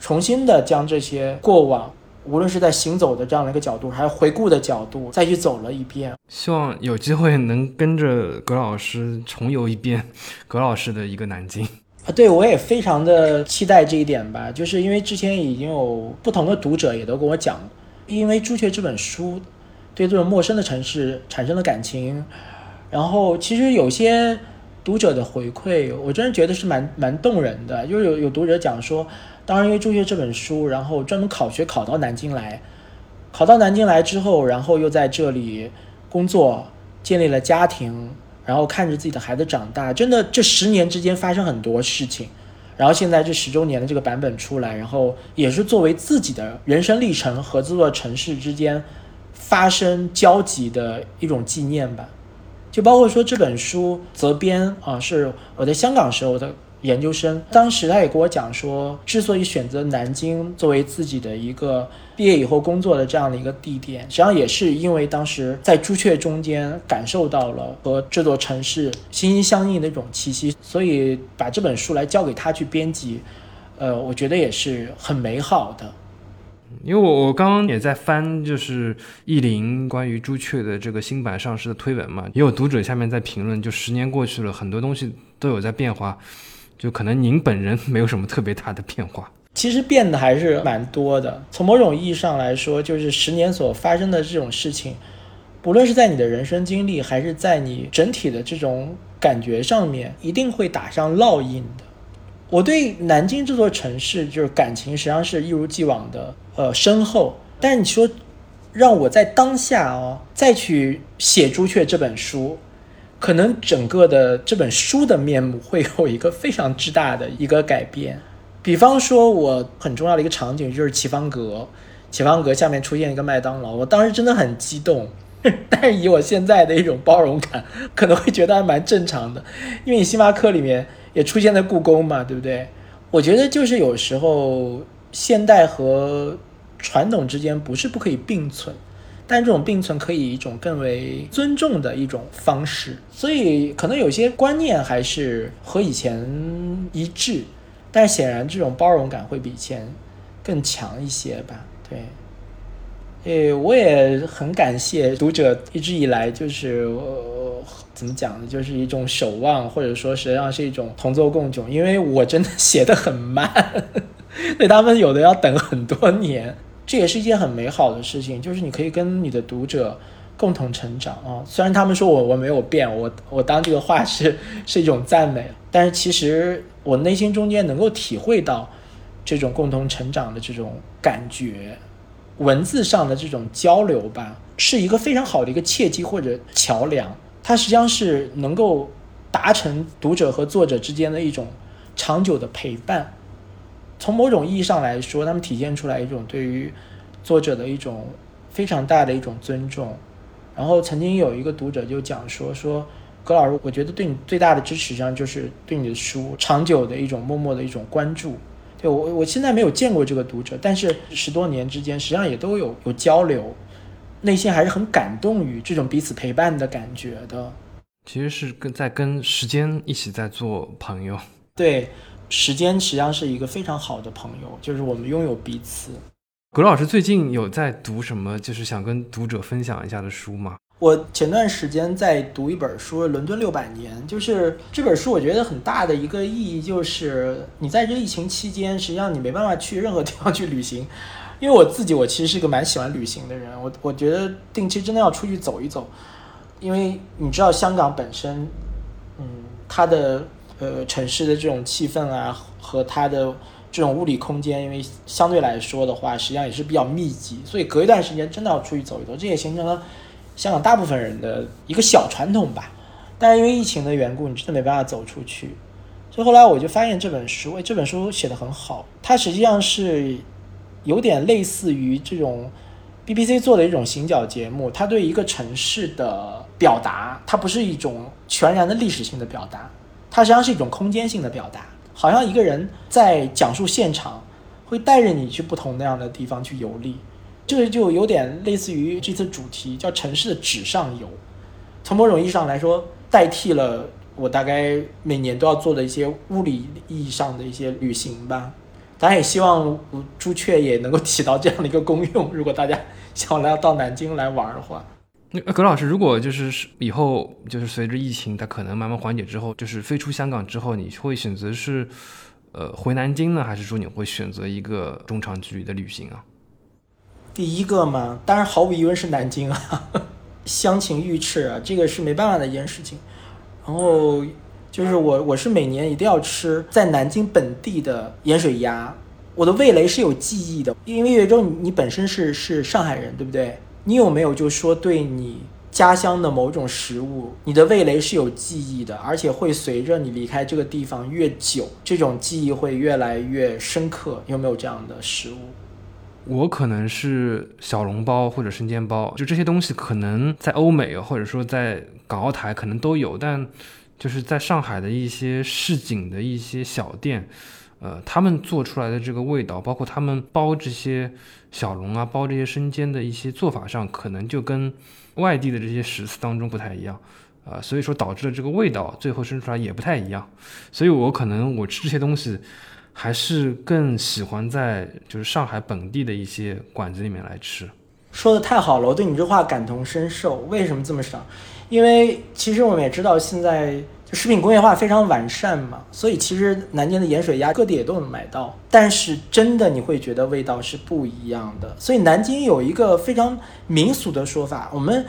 重新的将这些过往，无论是在行走的这样的一个角度，还是回顾的角度，再去走了一遍。希望有机会能跟着葛老师重游一遍葛老师的一个南京。啊，对我也非常的期待这一点吧，就是因为之前已经有不同的读者也都跟我讲，因为《朱雀》这本书对这种陌生的城市产生了感情，然后其实有些读者的回馈，我真的觉得是蛮蛮动人的。就是有有读者讲说，当然因为朱雀这本书，然后专门考学考到南京来，考到南京来之后，然后又在这里工作，建立了家庭，然后看着自己的孩子长大，真的这十年之间发生很多事情。然后现在这十周年的这个版本出来，然后也是作为自己的人生历程和这座城市之间发生交集的一种纪念吧。就包括说这本书责编啊，是我在香港时候的研究生，当时他也跟我讲说，之所以选择南京作为自己的一个毕业以后工作的这样的一个地点，实际上也是因为当时在朱雀中间感受到了和这座城市心心相印的一种气息，所以把这本书来交给他去编辑，呃，我觉得也是很美好的。因为我我刚刚也在翻，就是意林关于朱雀的这个新版上市的推文嘛，也有读者下面在评论，就十年过去了，很多东西都有在变化，就可能您本人没有什么特别大的变化。其实变得还是蛮多的。从某种意义上来说，就是十年所发生的这种事情，不论是在你的人生经历，还是在你整体的这种感觉上面，一定会打上烙印的。我对南京这座城市就是感情，实际上是一如既往的呃深厚。但是你说让我在当下哦再去写《朱雀》这本书，可能整个的这本书的面目会有一个非常之大的一个改变。比方说，我很重要的一个场景就是启芳阁，启芳阁下面出现一个麦当劳，我当时真的很激动。但是以我现在的一种包容感，可能会觉得还蛮正常的，因为你星巴克里面。也出现在故宫嘛，对不对？我觉得就是有时候现代和传统之间不是不可以并存，但这种并存可以一种更为尊重的一种方式。所以可能有些观念还是和以前一致，但显然这种包容感会比以前更强一些吧？对。诶，我也很感谢读者一直以来就是。呃怎么讲呢？就是一种守望，或者说实际上是一种同舟共窘。因为我真的写的很慢，所以他们有的要等很多年。这也是一件很美好的事情，就是你可以跟你的读者共同成长啊。虽然他们说我我没有变，我我当这个话是是一种赞美，但是其实我内心中间能够体会到这种共同成长的这种感觉，文字上的这种交流吧，是一个非常好的一个契机或者桥梁。它实际上是能够达成读者和作者之间的一种长久的陪伴。从某种意义上来说，他们体现出来一种对于作者的一种非常大的一种尊重。然后曾经有一个读者就讲说：“说葛老师，我觉得对你最大的支持，实际上就是对你的书长久的一种默默的一种关注。”对我，我现在没有见过这个读者，但是十多年之间，实际上也都有有交流。内心还是很感动于这种彼此陪伴的感觉的，其实是跟在跟时间一起在做朋友。对，时间实际上是一个非常好的朋友，就是我们拥有彼此。葛老师最近有在读什么，就是想跟读者分享一下的书吗？我前段时间在读一本书《伦敦六百年》，就是这本书，我觉得很大的一个意义就是，你在这疫情期间，实际上你没办法去任何地方去旅行。因为我自己，我其实是个蛮喜欢旅行的人。我我觉得定期真的要出去走一走，因为你知道香港本身，嗯，它的呃城市的这种气氛啊，和它的这种物理空间，因为相对来说的话，实际上也是比较密集，所以隔一段时间真的要出去走一走，这也形成了香港大部分人的一个小传统吧。但是因为疫情的缘故，你真的没办法走出去。所以后来我就发现这本书，哎，这本书写的很好，它实际上是。有点类似于这种 BBC 做的一种行脚节目，它对一个城市的表达，它不是一种全然的历史性的表达，它实际上是一种空间性的表达。好像一个人在讲述现场，会带着你去不同那样的地方去游历，这个就有点类似于这次主题叫城市的纸上游。从某种意义上来说，代替了我大概每年都要做的一些物理意义上的一些旅行吧。当然也希望朱雀也能够起到这样的一个功用。如果大家想来到南京来玩的话，那葛老师，如果就是以后就是随着疫情它可能慢慢缓解之后，就是飞出香港之后，你会选择是呃回南京呢，还是说你会选择一个中长距离的旅行啊？第一个嘛，当然毫无疑问是南京啊，乡情欲炽啊，这个是没办法的一件事情。然后。就是我我是每年一定要吃在南京本地的盐水鸭，我的味蕾是有记忆的，因为岳州你本身是是上海人，对不对？你有没有就说对你家乡的某种食物，你的味蕾是有记忆的，而且会随着你离开这个地方越久，这种记忆会越来越深刻？有没有这样的食物？我可能是小笼包或者生煎包，就这些东西可能在欧美或者说在港澳台可能都有，但就是在上海的一些市井的一些小店，呃，他们做出来的这个味道，包括他们包这些小笼啊、包这些生煎的一些做法上，可能就跟外地的这些食肆当中不太一样，啊，所以说导致了这个味道最后生出来也不太一样，所以我可能我吃这些东西。还是更喜欢在就是上海本地的一些馆子里面来吃。说的太好了，我对你这话感同身受。为什么这么想？因为其实我们也知道，现在就食品工业化非常完善嘛，所以其实南京的盐水鸭各地也都能买到。但是真的你会觉得味道是不一样的。所以南京有一个非常民俗的说法，我们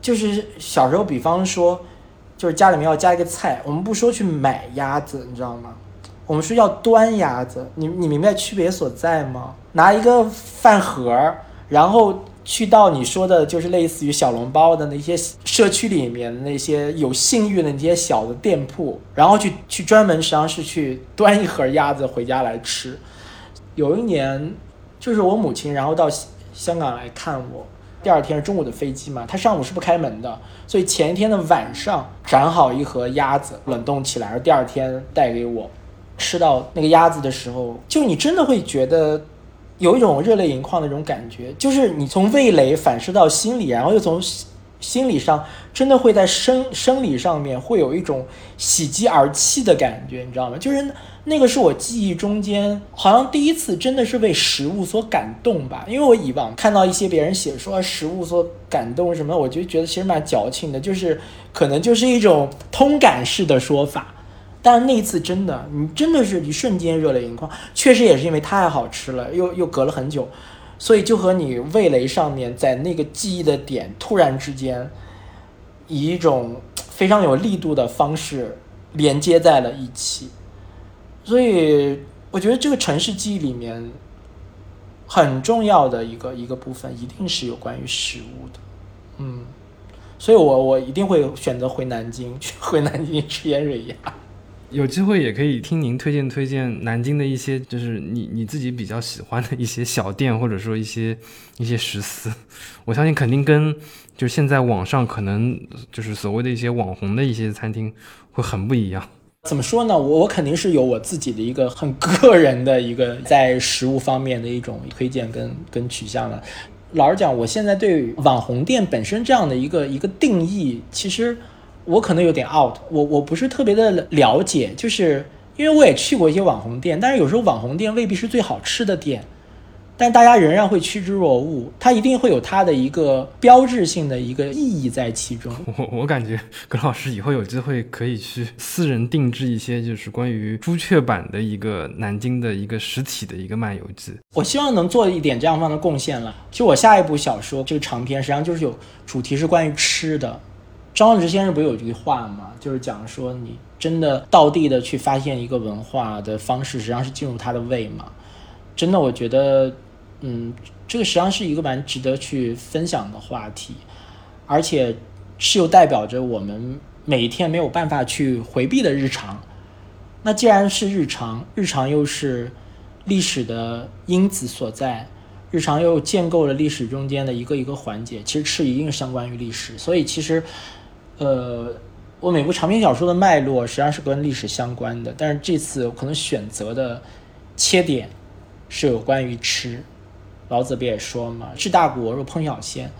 就是小时候，比方说，就是家里面要加一个菜，我们不说去买鸭子，你知道吗？我们是要端鸭子，你你明白区别所在吗？拿一个饭盒，然后去到你说的，就是类似于小笼包的那些社区里面那些有信誉的那些小的店铺，然后去去专门实际上是去端一盒鸭子回家来吃。有一年，就是我母亲，然后到香港来看我，第二天中午的飞机嘛，她上午是不开门的，所以前一天的晚上斩好一盒鸭子，冷冻起来，然后第二天带给我。吃到那个鸭子的时候，就你真的会觉得有一种热泪盈眶的那种感觉，就是你从味蕾反射到心里，然后又从心理上真的会在生生理上面会有一种喜极而泣的感觉，你知道吗？就是那个是我记忆中间好像第一次真的是为食物所感动吧，因为我以往看到一些别人写说食物所感动什么，我就觉得其实蛮矫情的，就是可能就是一种通感式的说法。但是那一次真的，你真的是一瞬间热泪盈眶，确实也是因为太好吃了，又又隔了很久，所以就和你味蕾上面在那个记忆的点突然之间，以一种非常有力度的方式连接在了一起，所以我觉得这个城市记忆里面很重要的一个一个部分，一定是有关于食物的，嗯，所以我我一定会选择回南京，去回南京吃盐水鸭。有机会也可以听您推荐推荐南京的一些，就是你你自己比较喜欢的一些小店，或者说一些一些食肆。我相信肯定跟就现在网上可能就是所谓的一些网红的一些餐厅会很不一样。怎么说呢？我我肯定是有我自己的一个很个人的一个在食物方面的一种推荐跟跟取向了。老实讲，我现在对网红店本身这样的一个一个定义，其实。我可能有点 out，我我不是特别的了解，就是因为我也去过一些网红店，但是有时候网红店未必是最好吃的店，但大家仍然会趋之若鹜，它一定会有它的一个标志性的一个意义在其中。我我感觉 葛老师以后有机会可以去私人定制一些，就是关于朱雀版的一个南京的一个实体的一个漫游记。我希望能做一点这样方的贡献了。其实我下一部小说这个长篇实际上就是有主题是关于吃的。张望直先生不是有句话吗？就是讲说，你真的到地的去发现一个文化的方式，实际上是进入他的胃嘛。真的，我觉得，嗯，这个实际上是一个蛮值得去分享的话题，而且是又代表着我们每一天没有办法去回避的日常。那既然是日常，日常又是历史的因子所在，日常又建构了历史中间的一个一个环节，其实吃一定相关于历史，所以其实。呃，我每部长篇小说的脉络实际上是跟历史相关的，但是这次我可能选择的切点是有关于吃。老子不也说嘛，“治大国若烹小鲜”，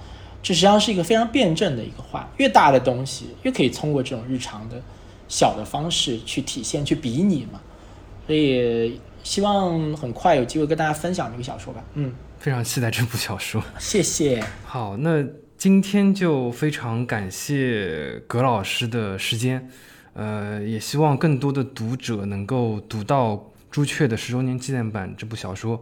这实际上是一个非常辩证的一个话。越大的东西，越可以通过这种日常的小的方式去体现、去比拟嘛。所以希望很快有机会跟大家分享这个小说吧。嗯，非常期待这部小说。谢谢。好，那。今天就非常感谢葛老师的时间，呃，也希望更多的读者能够读到《朱雀》的十周年纪念版这部小说，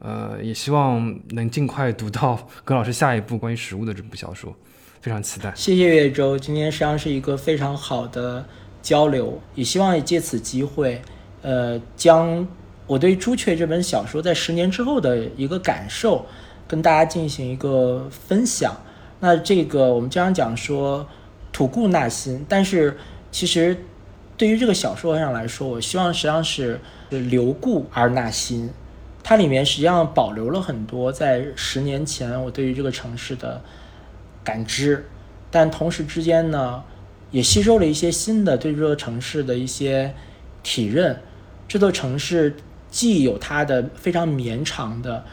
呃，也希望能尽快读到葛老师下一部关于食物的这部小说，非常期待。谢谢岳州，今天实际上是一个非常好的交流，也希望借此机会，呃，将我对《朱雀》这本小说在十年之后的一个感受，跟大家进行一个分享。那这个我们经常讲说“吐故纳新”，但是其实对于这个小说上来说，我希望实际上是留故而纳新。它里面实际上保留了很多在十年前我对于这个城市的感知，但同时之间呢，也吸收了一些新的对这座城市的一些体认。这座城市既有它的非常绵长的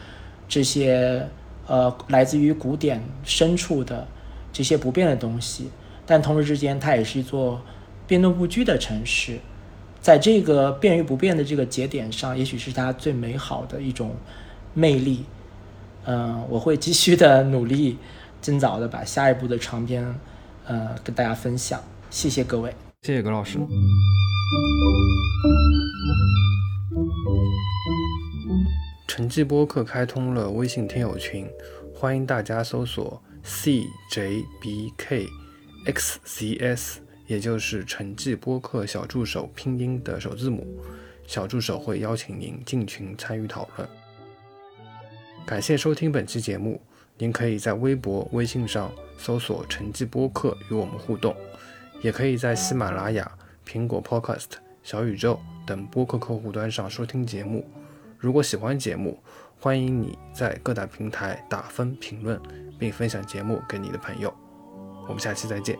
这些呃来自于古典深处的这些不变的东西，但同时之间它也是一座变动不居的城市。在这个变与不变的这个节点上，也许是它最美好的一种魅力。嗯，我会继续的努力，尽早的把下一步的长篇，呃，跟大家分享。谢谢各位，谢谢葛老师。城际播客开通了微信听友群，欢迎大家搜索 CJBKXCS。也就是陈记播客小助手拼音的首字母，小助手会邀请您进群参与讨论。感谢收听本期节目，您可以在微博、微信上搜索“陈记播客”与我们互动，也可以在喜马拉雅、苹果 Podcast、小宇宙等播客客户端上收听节目。如果喜欢节目，欢迎你在各大平台打分、评论，并分享节目给你的朋友。我们下期再见。